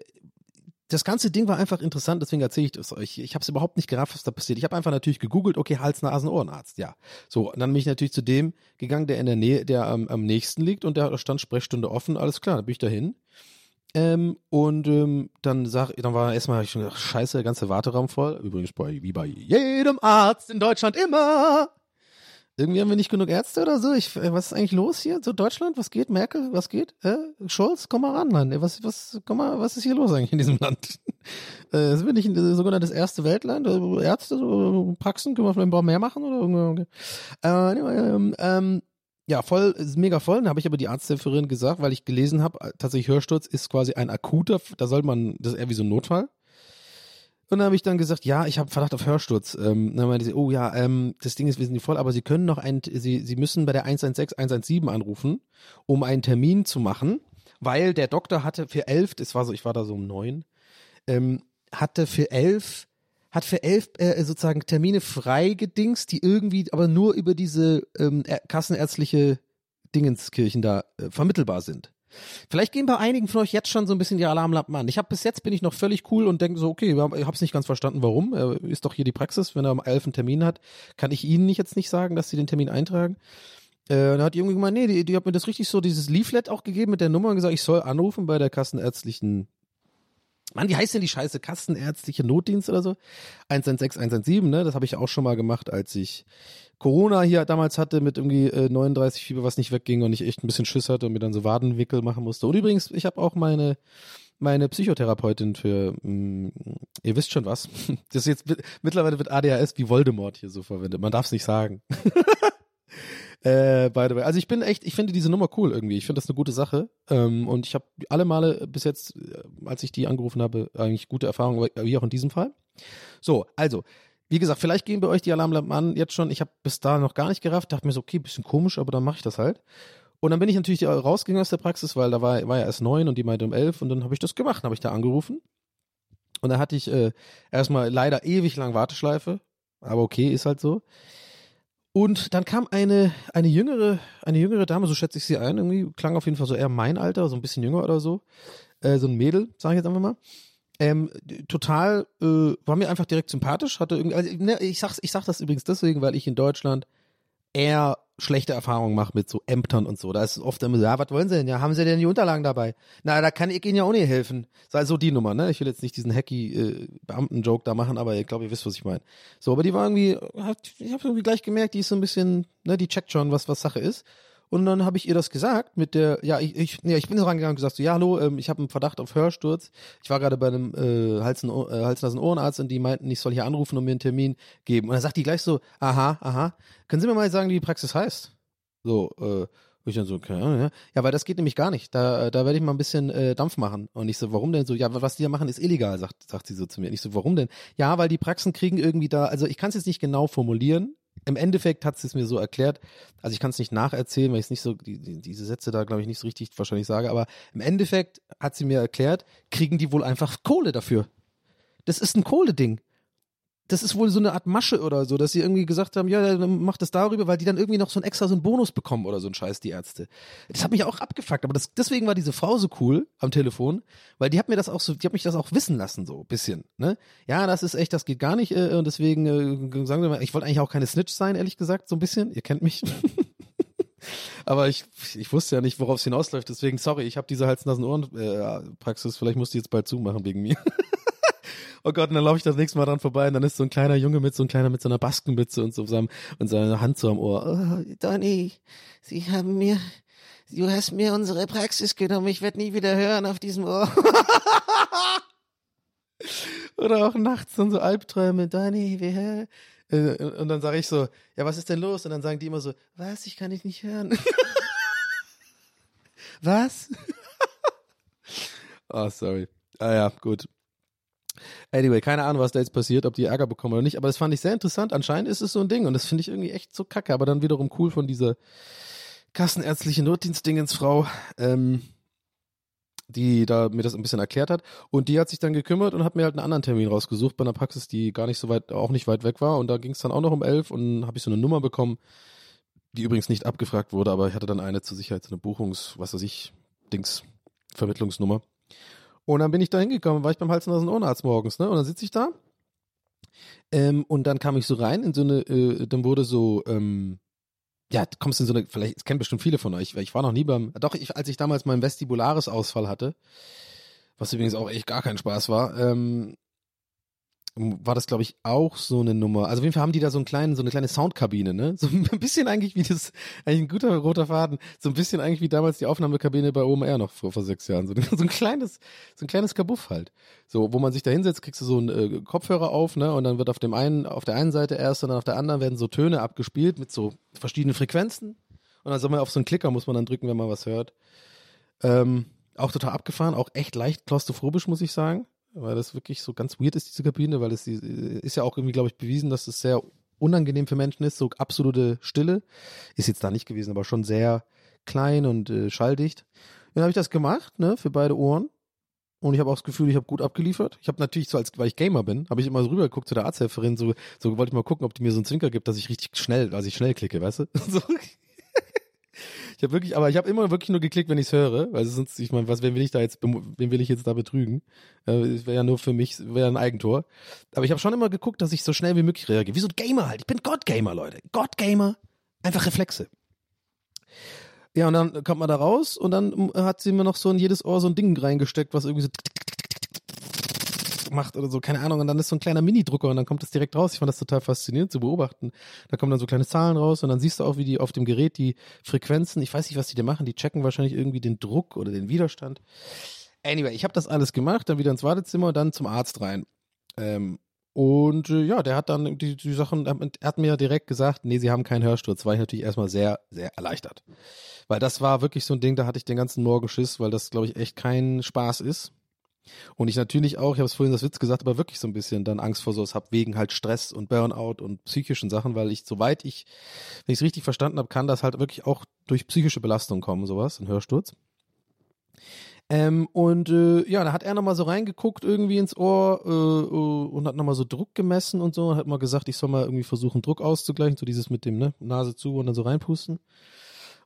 Speaker 1: das ganze Ding war einfach interessant, deswegen erzähle ich das euch. Ich habe es überhaupt nicht gerafft, was da passiert. Ich habe einfach natürlich gegoogelt, okay, Hals, Nasen, Ohrenarzt, ja. So, und dann bin ich natürlich zu dem gegangen, der in der Nähe, der am, am nächsten liegt und der stand Sprechstunde offen, alles klar, dann bin ich dahin. Ähm, und ähm, dann sag, dann war erstmal ich schon gedacht, scheiße, der ganze Warteraum voll. Übrigens bei, wie bei jedem Arzt in Deutschland immer. Irgendwie haben wir nicht genug Ärzte oder so. Ich, äh, was ist eigentlich los hier? So Deutschland? Was geht? Merkel? Was geht? Äh, Scholz? Komm mal ran, Mann. Was, was, komm mal, was ist hier los eigentlich in diesem Land? (laughs) äh, sind wir nicht ein sogenanntes erste Weltland? Äh, Ärzte, so, Praxen? Können wir vielleicht ein paar mehr machen? Oder irgendwie? Äh, anyway, ähm, ähm, ja, voll, mega voll. Dann habe ich aber die Arzthelferin gesagt, weil ich gelesen habe, äh, tatsächlich Hörsturz ist quasi ein akuter, da soll man, das ist eher wie so ein Notfall. Und dann habe ich dann gesagt, ja, ich habe Verdacht auf Hörsturz. Ähm, dann meinte sie, oh ja, ähm, das Ding ist wesentlich voll, aber Sie können noch ein, Sie, Sie müssen bei der 116 117 anrufen, um einen Termin zu machen, weil der Doktor hatte für elf, das war so, ich war da so um neun, ähm, hatte für elf, hat für elf äh, sozusagen Termine freigedingst, die irgendwie aber nur über diese ähm, kassenärztliche Dingenskirchen da äh, vermittelbar sind. Vielleicht gehen bei einigen von euch jetzt schon so ein bisschen die Alarmlampen an. Ich habe bis jetzt bin ich noch völlig cool und denke so, okay, ich habe es nicht ganz verstanden, warum. Äh, ist doch hier die Praxis, wenn er um elf einen Termin hat, kann ich Ihnen nicht jetzt nicht sagen, dass Sie den Termin eintragen. Äh, dann hat die irgendwie gemeint, nee, die, die hat mir das richtig so, dieses Leaflet auch gegeben mit der Nummer und gesagt, ich soll anrufen bei der kassenärztlichen Mann, wie heißt denn die Scheiße? Kassenärztliche Notdienst oder so? 116, 117, ne? Das habe ich auch schon mal gemacht, als ich Corona hier damals hatte mit irgendwie äh, 39 Fieber, was nicht wegging und ich echt ein bisschen Schiss hatte und mir dann so Wadenwickel machen musste. Und übrigens, ich habe auch meine meine Psychotherapeutin für, mh, ihr wisst schon was. (laughs) Das ist jetzt mittlerweile wird ADHS wie Voldemort hier so verwendet. Man darf es nicht sagen. (laughs) Äh, by the way. Also ich bin echt, ich finde diese Nummer cool irgendwie. Ich finde das eine gute Sache. Ähm, und ich habe alle Male bis jetzt, äh, als ich die angerufen habe, eigentlich gute Erfahrungen, wie auch in diesem Fall. So, also, wie gesagt, vielleicht gehen bei euch die Alarmlampen an jetzt schon. Ich habe bis da noch gar nicht gerafft, dachte mir so, okay, bisschen komisch, aber dann mache ich das halt. Und dann bin ich natürlich rausgegangen aus der Praxis, weil da war, war ja erst neun und die meinte um elf und dann habe ich das gemacht, habe ich da angerufen. Und da hatte ich äh, erstmal leider ewig lang Warteschleife, aber okay, ist halt so. Und dann kam eine, eine jüngere, eine jüngere Dame, so schätze ich sie ein, irgendwie, klang auf jeden Fall so eher mein Alter, so ein bisschen jünger oder so. Äh, so ein Mädel, sage ich jetzt einfach mal. Ähm, total, äh, war mir einfach direkt sympathisch, hatte irgendwie, also, ne, ich sag's, ich sag das übrigens deswegen, weil ich in Deutschland eher schlechte Erfahrungen mache mit so Ämtern und so. Da ist oft immer ja, was wollen Sie denn? Ja, haben Sie denn die Unterlagen dabei? Na, da kann ich Ihnen ja auch nicht helfen. Sei so die Nummer, ne? Ich will jetzt nicht diesen hacky äh, Beamten-Joke da machen, aber ich glaube, ihr wisst, was ich meine. So, aber die war irgendwie, hat, ich habe irgendwie gleich gemerkt, die ist so ein bisschen, ne, die checkt schon, was was Sache ist. Und dann habe ich ihr das gesagt mit der, ja, ich, ich, ja, ich bin so rangegangen und gesagt, so, ja, hallo, ähm, ich habe einen Verdacht auf Hörsturz. Ich war gerade bei einem äh, Hals- und äh, Hals-Nasen-Ohrenarzt und die meinten, ich soll hier anrufen und mir einen Termin geben. Und dann sagt die gleich so, aha, aha, können Sie mir mal sagen, wie die Praxis heißt? So, äh, ich dann so, keine ja. Ja, weil das geht nämlich gar nicht. Da, da werde ich mal ein bisschen äh, Dampf machen. Und ich so, warum denn so? Ja, was die da machen, ist illegal, sagt, sagt sie so zu mir. Und ich so, warum denn? Ja, weil die Praxen kriegen irgendwie da, also ich kann es jetzt nicht genau formulieren. Im Endeffekt hat sie es mir so erklärt. Also ich kann es nicht nacherzählen, weil ich es nicht so, die, die, diese Sätze da, glaube ich, nicht so richtig wahrscheinlich sage. Aber im Endeffekt hat sie mir erklärt, kriegen die wohl einfach Kohle dafür. Das ist ein Kohle-Ding. Das ist wohl so eine Art Masche oder so, dass sie irgendwie gesagt haben, ja, dann mach das darüber, weil die dann irgendwie noch so ein extra so einen Bonus bekommen oder so ein Scheiß, die Ärzte. Das hat mich auch abgefuckt, aber das, deswegen war diese Frau so cool am Telefon, weil die hat mir das auch so, die hat mich das auch wissen lassen, so ein bisschen, ne? Ja, das ist echt, das geht gar nicht, äh, und deswegen äh, sagen wir mal, ich wollte eigentlich auch keine Snitch sein, ehrlich gesagt, so ein bisschen, ihr kennt mich. (laughs) Aber ich, ich wusste ja nicht, worauf es hinausläuft, deswegen, sorry, ich habe diese Hals-Nasen-Ohren-Praxis, vielleicht musst du jetzt bald zumachen wegen mir. (laughs) oh Gott, und dann laufe ich das nächste Mal dran vorbei und dann ist so ein kleiner Junge mit so ein kleiner mit so einer Baskenmütze und so zusammen und seine Hand so am Ohr.
Speaker 5: Oh, Donny, Sie haben mir, du hast mir unsere Praxis genommen. Ich werde nie wieder hören auf diesem Ohr. (laughs)
Speaker 1: Oder auch nachts dann so Albträume, Donny, wer? Äh, Und dann sage ich so, ja, was ist denn los? Und dann sagen die immer so, was, ich kann dich nicht hören. (laughs) was? (laughs) oh, sorry. Ah ja, gut. Anyway, keine Ahnung, was da jetzt passiert, ob die Ärger bekommen oder nicht, aber das fand ich sehr interessant. Anscheinend ist es so ein Ding und das finde ich irgendwie echt so kacke, aber dann wiederum cool von dieser kassenärztliche Notdienstdingensfrau, ähm, die da mir das ein bisschen erklärt hat. Und die hat sich dann gekümmert und hat mir halt einen anderen Termin rausgesucht bei einer Praxis, die gar nicht so weit, auch nicht weit weg war. Und da ging es dann auch noch um elf und habe ich so eine Nummer bekommen, die übrigens nicht abgefragt wurde, aber ich hatte dann eine zur Sicherheit, so eine Buchungs-, was weiß ich, Dings, Vermittlungsnummer. Und dann bin ich da hingekommen, war ich beim Hals- und Ohrenarzt morgens, ne? Und dann sitze ich da. Ähm, und dann kam ich so rein in so eine, äh, dann wurde so, ähm, ja, kommst in so eine, vielleicht, das kennen bestimmt viele von euch, weil ich war noch nie beim, doch, ich, als ich damals meinen Vestibularis-Ausfall hatte, was übrigens auch echt gar kein Spaß war, ähm, war das, glaube ich, auch so eine Nummer. Also auf jeden Fall haben die da so einen kleinen, so eine kleine Soundkabine, ne? So (laughs) ein bisschen eigentlich wie das, eigentlich ein guter roter Faden, so ein bisschen eigentlich wie damals die Aufnahmekabine bei OMR noch vor, vor sechs Jahren. So, (laughs) so ein kleines, so ein kleines Kabuff halt. So, wo man sich da hinsetzt, kriegst du so einen äh, Kopfhörer auf, ne? Und dann wird auf dem einen, auf der einen Seite erst und dann auf der anderen werden so Töne abgespielt mit so verschiedenen Frequenzen. Und dann soll man auf so einen Klicker muss man dann drücken, wenn man was hört. Ähm, auch total abgefahren, auch echt leicht klaustrophobisch, muss ich sagen weil das wirklich so ganz weird ist, diese Kabine, weil es ist ja auch irgendwie, glaube ich, bewiesen, dass es sehr unangenehm für Menschen ist, so absolute Stille. Ist jetzt da nicht gewesen, aber schon sehr klein und äh, schalldicht. Dann habe ich das gemacht, ne, für beide Ohren. Und ich habe auch das Gefühl, ich habe gut abgeliefert. Ich habe natürlich so, als weil ich Gamer bin, habe ich immer so rübergeguckt zu der Arzthelferin, so, so wollte ich mal gucken, ob die mir so einen Zwinker gibt, dass ich richtig schnell, also ich schnell klicke, weißt du? (laughs) So. Habe wirklich, aber ich habe immer wirklich nur geklickt, wenn ich es höre, weil sonst, ich meine, was, wen will ich da jetzt, wen will ich jetzt da betrügen? Äh, wäre ja nur für mich, wäre ein Eigentor. Aber ich habe schon immer geguckt, dass ich so schnell wie möglich reagiere. Wie so ein Gamer halt. Ich bin God-Gamer, Leute. God-Gamer. Einfach Reflexe. Ja, und dann kommt man da raus und dann hat sie mir noch so in jedes Ohr so ein Ding reingesteckt, was irgendwie so macht oder so, keine Ahnung. Und dann ist so ein kleiner Mini-Drucker und dann kommt das direkt raus. Ich fand das total faszinierend zu beobachten. Da kommen dann so kleine Zahlen raus und dann siehst du auch, wie die auf dem Gerät die Frequenzen, ich weiß nicht, was die da machen, die checken wahrscheinlich irgendwie den Druck oder den Widerstand. Anyway, ich habe das alles gemacht, dann wieder ins Wartezimmer dann zum Arzt rein. Ähm, und äh, ja, der hat dann die, die Sachen, er hat mir direkt gesagt, nee, sie haben keinen Hörsturz. War ich natürlich erstmal sehr, sehr erleichtert. Weil das war wirklich so ein Ding, da hatte ich den ganzen Morgen Schiss, weil das, glaube ich, echt kein Spaß ist. Und ich natürlich auch, ich habe es vorhin das Witz gesagt, aber wirklich so ein bisschen dann Angst vor sowas habe, wegen halt Stress und Burnout und psychischen Sachen, weil ich, soweit ich, wenn ich es richtig verstanden habe, kann das halt wirklich auch durch psychische Belastung kommen, sowas, ein Hörsturz. Ähm, und äh, ja, da hat er nochmal so reingeguckt irgendwie ins Ohr äh, äh, und hat nochmal so Druck gemessen und so, hat mal gesagt, ich soll mal irgendwie versuchen, Druck auszugleichen, so dieses mit dem, ne, Nase zu und dann so reinpusten.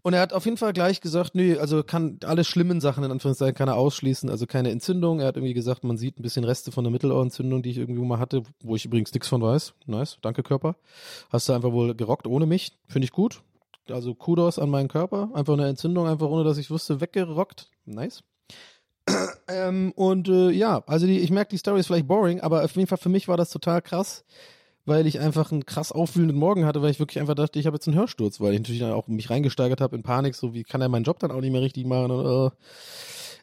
Speaker 1: Und er hat auf jeden Fall gleich gesagt, nö, also kann alle schlimmen Sachen in Anführungszeichen kann er ausschließen, also keine Entzündung. Er hat irgendwie gesagt, man sieht ein bisschen Reste von der Mittelohrentzündung, die ich irgendwie mal hatte, wo ich übrigens nichts von weiß. Nice, danke Körper. Hast du einfach wohl gerockt ohne mich, finde ich gut. Also Kudos an meinen Körper, einfach eine Entzündung, einfach ohne dass ich wusste, weggerockt. Nice. ähm, und äh, ja, also die, ich merke, die Story ist vielleicht boring, aber auf jeden Fall für mich war das total krass weil ich einfach einen krass aufwühlenden Morgen hatte, weil ich wirklich einfach dachte, ich habe jetzt einen Hörsturz, weil ich natürlich dann auch mich reingesteigert habe in Panik, so wie kann er meinen Job dann auch nicht mehr richtig machen und, uh.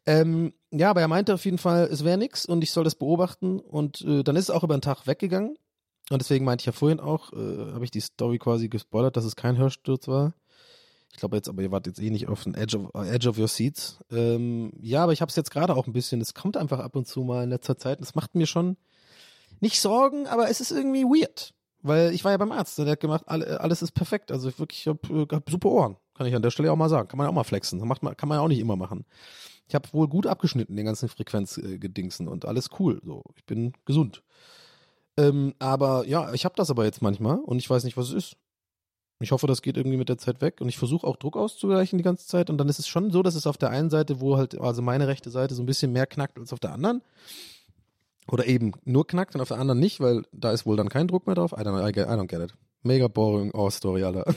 Speaker 1: ähm, ja, aber er meinte auf jeden Fall, es wäre nix und ich soll das beobachten und äh, dann ist es auch über den Tag weggegangen und deswegen meinte ich ja vorhin auch, äh, habe ich die Story quasi gespoilert, dass es kein Hörsturz war. Ich glaube jetzt, aber ihr wart jetzt eh nicht auf den Edge of, Edge of your Seats. Ähm, ja, aber ich habe es jetzt gerade auch ein bisschen, es kommt einfach ab und zu mal in letzter Zeit. Das macht mir schon, nicht Sorgen, aber es ist irgendwie weird. Weil ich war ja beim Arzt, der hat gemacht, alles ist perfekt. Also ich wirklich, ich hab, äh, hab super Ohren. Kann ich an der Stelle auch mal sagen. Kann man auch mal flexen. Macht man, kann man ja auch nicht immer machen. Ich habe wohl gut abgeschnitten, den ganzen Frequenzgedingsen äh, und alles cool. So, ich bin gesund. Ähm, aber ja, ich habe das aber jetzt manchmal und ich weiß nicht, was es ist. Ich hoffe, das geht irgendwie mit der Zeit weg und ich versuche auch Druck auszugleichen die ganze Zeit und dann ist es schon so, dass es auf der einen Seite, wo halt, also meine rechte Seite so ein bisschen mehr knackt als auf der anderen. Oder eben nur knackt und auf der anderen nicht, weil da ist wohl dann kein Druck mehr drauf. I don't, I get, I don't get it. Mega boring oh Story, Alter. (laughs)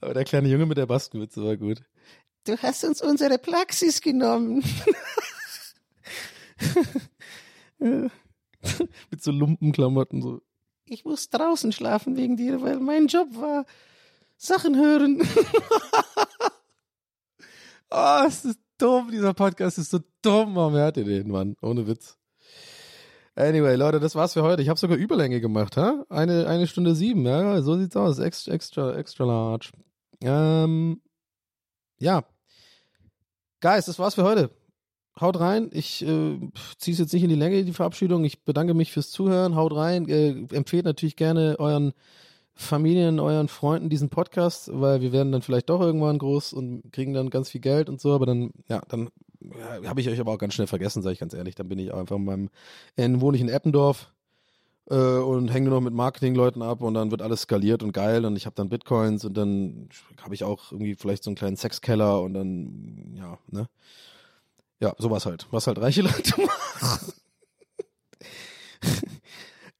Speaker 1: aber der kleine Junge mit der Baskenwitze war gut.
Speaker 5: Du hast uns unsere Praxis genommen. (laughs)
Speaker 1: mit so Lumpenklamotten so.
Speaker 5: Ich muss draußen schlafen wegen dir, weil mein Job war Sachen hören.
Speaker 1: Oh, (laughs) es ist dumm, dieser Podcast ist so dumm. Warum hört ihr den, Mann? Ohne Witz. Anyway, Leute, das war's für heute. Ich habe sogar Überlänge gemacht, ha? Eine, eine Stunde sieben, ja, so sieht's aus. Extra, extra, extra large. Ähm, ja. Guys, das war's für heute. Haut rein. Ich äh, ziehe es jetzt nicht in die Länge, die Verabschiedung. Ich bedanke mich fürs Zuhören. Haut rein. Äh, empfehlt natürlich gerne euren Familien, euren Freunden diesen Podcast, weil wir werden dann vielleicht doch irgendwann groß und kriegen dann ganz viel Geld und so, aber dann, ja, dann ja, habe ich euch aber auch ganz schnell vergessen, sage ich ganz ehrlich. Dann bin ich einfach in meinem, in, wohne ich in Eppendorf äh, und hänge nur noch mit Marketingleuten ab und dann wird alles skaliert und geil und ich habe dann Bitcoins und dann habe ich auch irgendwie vielleicht so einen kleinen Sexkeller und dann, ja, ne? Ja, sowas halt, was halt reiche Leute (laughs) machen.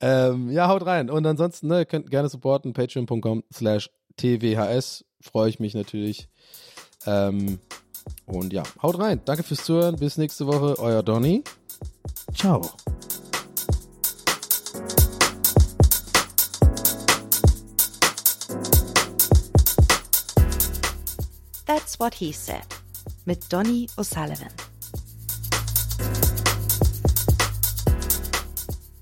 Speaker 1: Ähm, ja, haut rein. Und ansonsten, ne, könnt gerne supporten, patreon.com slash twhs. Freue ich mich natürlich. Ähm, und ja, haut rein. Danke fürs Zuhören. Bis nächste Woche. Euer Donny. Ciao.
Speaker 6: That's what he said. Mit Donny O'Sullivan.